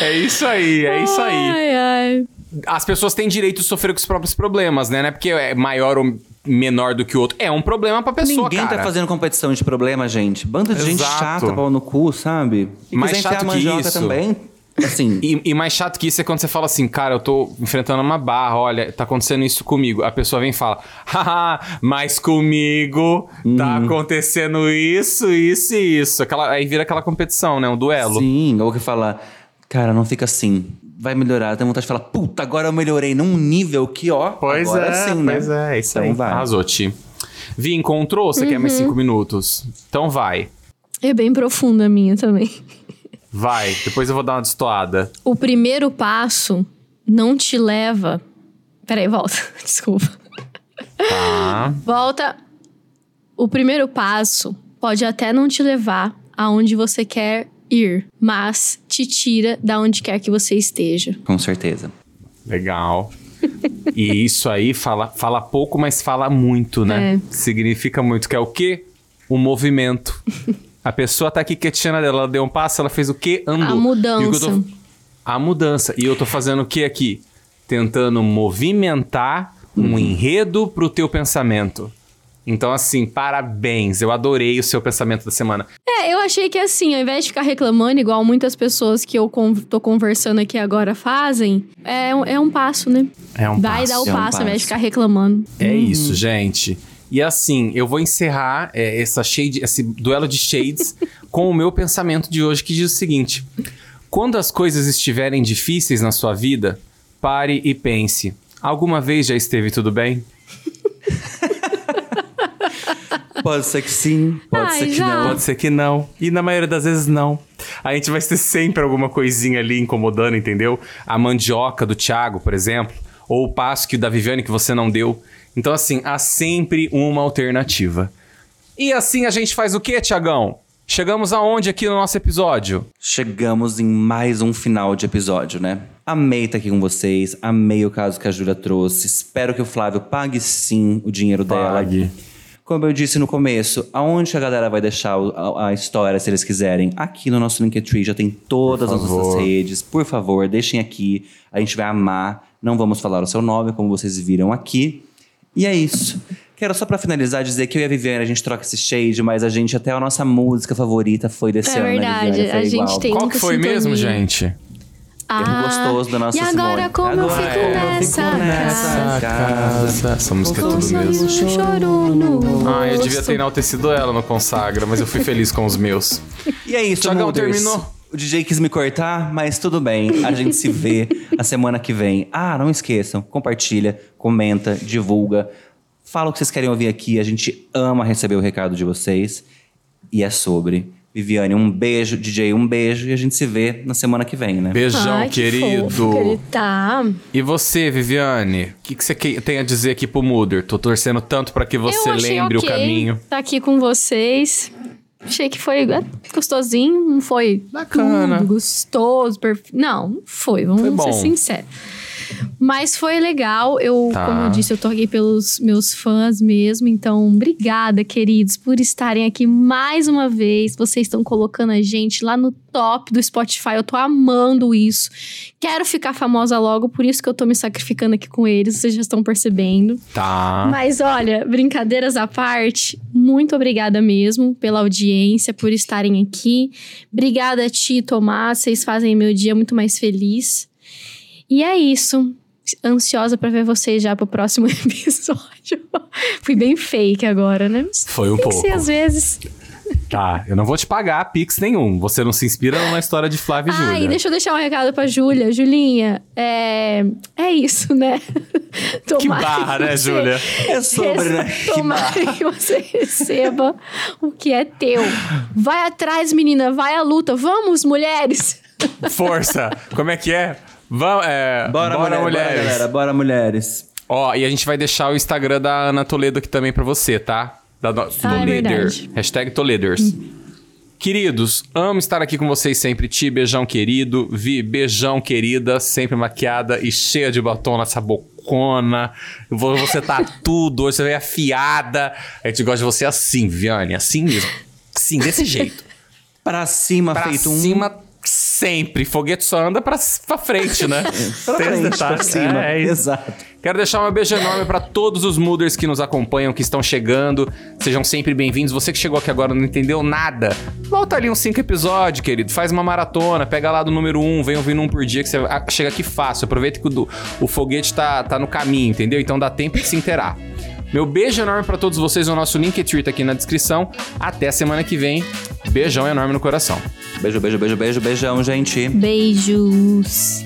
É isso aí, é isso aí.
Ai, ai.
As pessoas têm direito de sofrer com os próprios problemas, né? Não é porque é maior ou menor do que o outro. É um problema pra pessoa,
Ninguém
cara.
tá fazendo competição de problema, gente. Banda de gente
Exato.
chata, pau no cu, sabe? E
Mais chato
a
que isso.
também. Assim,
E, e mais chato que isso é quando você fala assim, cara, eu tô enfrentando uma barra, olha, tá acontecendo isso comigo. A pessoa vem e fala, haha, mas comigo tá
Uhum.
acontecendo isso, isso e isso. Aquela, aí vira aquela competição, né? Um duelo.
sim, ou que fala, cara, não fica assim. Vai melhorar. Tem vontade de falar, puta, agora eu melhorei num nível que, ó.
Pois
agora
é,
sim, né?
pois é, isso
Então
aí.
vai.
Arrasou, Ti. Vi, encontrou? Você quer mais
Uhum.
cinco minutos? Então vai.
É bem profunda a minha também.
Vai. Depois eu vou dar uma destoada.
O primeiro passo não te leva. Peraí, volta. Desculpa.
Tá.
Volta. O primeiro passo pode até não te levar aonde você quer ir, mas te tira da onde quer que você esteja.
Com certeza.
Legal. E isso aí fala, fala pouco, mas fala muito, né?
É.
Significa muito. Que é o quê? O movimento. A pessoa tá aqui quietinha dela, ela deu um passo, ela fez o quê? Andou.
A mudança.
E tô- A mudança. E eu tô fazendo o quê aqui? Tentando movimentar um enredo pro teu pensamento. Então, assim, parabéns. Eu adorei o seu pensamento da semana.
É, eu achei que assim, ao invés de ficar reclamando, igual muitas pessoas que eu con tô conversando aqui agora fazem, é, um- é um passo, né?
É um
Vai
passo.
dar o
é um
passo, ao invés de
passo.
ficar reclamando.
É isso, gente. E assim, eu vou encerrar é, essa shade, esse duelo de shades com o meu pensamento de hoje, que diz o seguinte: quando as coisas estiverem difíceis na sua vida, pare e pense. Alguma vez já esteve tudo bem?
Pode ser que sim, pode
Ai,
ser que
já.
não.
Pode ser que não. E na maioria das vezes não. A gente vai ter sempre alguma coisinha ali incomodando, entendeu? A mandioca do Thiago, por exemplo, ou o passo que o da Viviane que você não deu. Então, assim, há sempre uma alternativa. E assim a gente faz o quê, Tiagão? Chegamos aonde aqui no nosso episódio?
Chegamos em mais um final de episódio, né? Amei estar aqui com vocês, amei o caso que a Júlia trouxe. Espero que o Flávio pague sim o dinheiro dela. Como eu disse no começo, aonde a galera vai deixar a, a história, se eles quiserem? Aqui no nosso Linktree já tem todas as nossas redes. Por favor, deixem aqui. A gente vai amar. Não vamos falar o seu nome, como vocês viram aqui. E é isso. Quero só pra finalizar dizer que eu e a Viviane, a gente troca esse shade, mas a gente até a nossa música favorita foi desse
É
ano, né,
verdade,
Viviane? Foi
a gente tem
Qual que foi mesmo,
sintonia.
gente?
Ah,
gostoso da nossa
E agora
Simone.
como eu
Agora
fico
como eu
nessa
fico nessa
casa?
casa.
Essa música é tudo mesmo.
sorriso
Ah, eu devia ter enaltecido ela no Consagra, mas eu fui feliz com os meus.
E é isso, Mooders.
terminou.
O DJ quis me cortar, mas tudo bem. A gente se vê a semana que vem. Ah, não esqueçam, compartilha, comenta, divulga. Fala o que vocês querem ouvir aqui. A gente ama receber o recado de vocês. E é sobre. Viviane, um beijo. DJ, um beijo. E a gente se vê na semana que vem, né?
Beijão,
Ai, que
querido.
fofo que ele tá.
E você, Viviane? O que, que você que- tem a dizer aqui pro Muder? Tô torcendo tanto pra que você lembre
ok
o caminho.
Tá aqui com vocês. Achei que foi é, gostosinho, não foi
Bacana.
tudo gostoso, perfeito. Não, não foi, vamos
Foi
ser sinceros. Mas foi legal. Eu,
Tá.
como eu disse, eu aqui pelos meus fãs mesmo. Então, obrigada, queridos, por estarem aqui mais uma vez. Vocês estão colocando a gente lá no top do Spotify. Eu tô amando isso. Quero ficar famosa logo, por isso que eu tô me sacrificando aqui com eles. Vocês já estão percebendo.
Tá.
Mas olha, brincadeiras à parte, muito obrigada mesmo pela audiência, por estarem aqui. Obrigada a ti, Tomás, vocês fazem meu dia muito mais feliz. E é isso. Ansiosa pra ver vocês já pro próximo episódio. Fui bem fake agora, né? Mas
Foi um
que
pouco.
ser às vezes.
Tá, eu não vou te pagar pix nenhum. Você não se inspira numa história de Flávia e
Ah, e
Júlia.
deixa eu deixar um recado pra Júlia. Julinha, é, é isso, né?
Que
Tomara
barra, né,
você-
Júlia?
É sobre, né?
Tomara que você receba o que é teu. Vai atrás, menina, vai à luta. Vamos, mulheres!
Força! Como é que é? Vamos, é,
Bora, mulher,
mulheres.
Bora, galera. Bora, mulheres.
Ó, e a gente vai deixar o Instagram da Ana Toledo aqui também pra você, tá? Da no...
Ah, é.
Hashtag Toleders. Queridos, amo estar aqui com vocês sempre. Ti, beijão querido. Vi, beijão querida. Sempre maquiada e cheia de batom nessa bocona. Vo- Você tá tudo, hoje você veio afiada. A gente gosta de você assim, Viane. Assim mesmo. Sim, desse jeito.
Pra cima,
Pra
feito um...
sempre. Foguete só anda pra, pra frente, né?
Pra
Tem
frente, pra cima.
É, é.
Exato.
Quero deixar um beijo enorme pra todos os Mooders que nos acompanham, que estão chegando. Sejam sempre bem-vindos. Você que chegou aqui agora e não entendeu nada, volta ali uns cinco episódios, querido. Faz uma maratona, pega lá do número um, vem ouvindo um por dia, que você ah, chega aqui fácil. Aproveita que o, do- o foguete tá, tá no caminho, entendeu? Então dá tempo de se inteirar. Meu beijo enorme para todos vocês. O nosso Linktree tá aqui na descrição. Até semana que vem. Beijão enorme no coração.
Beijo, beijo, beijo, beijo, beijão, gente.
Beijos.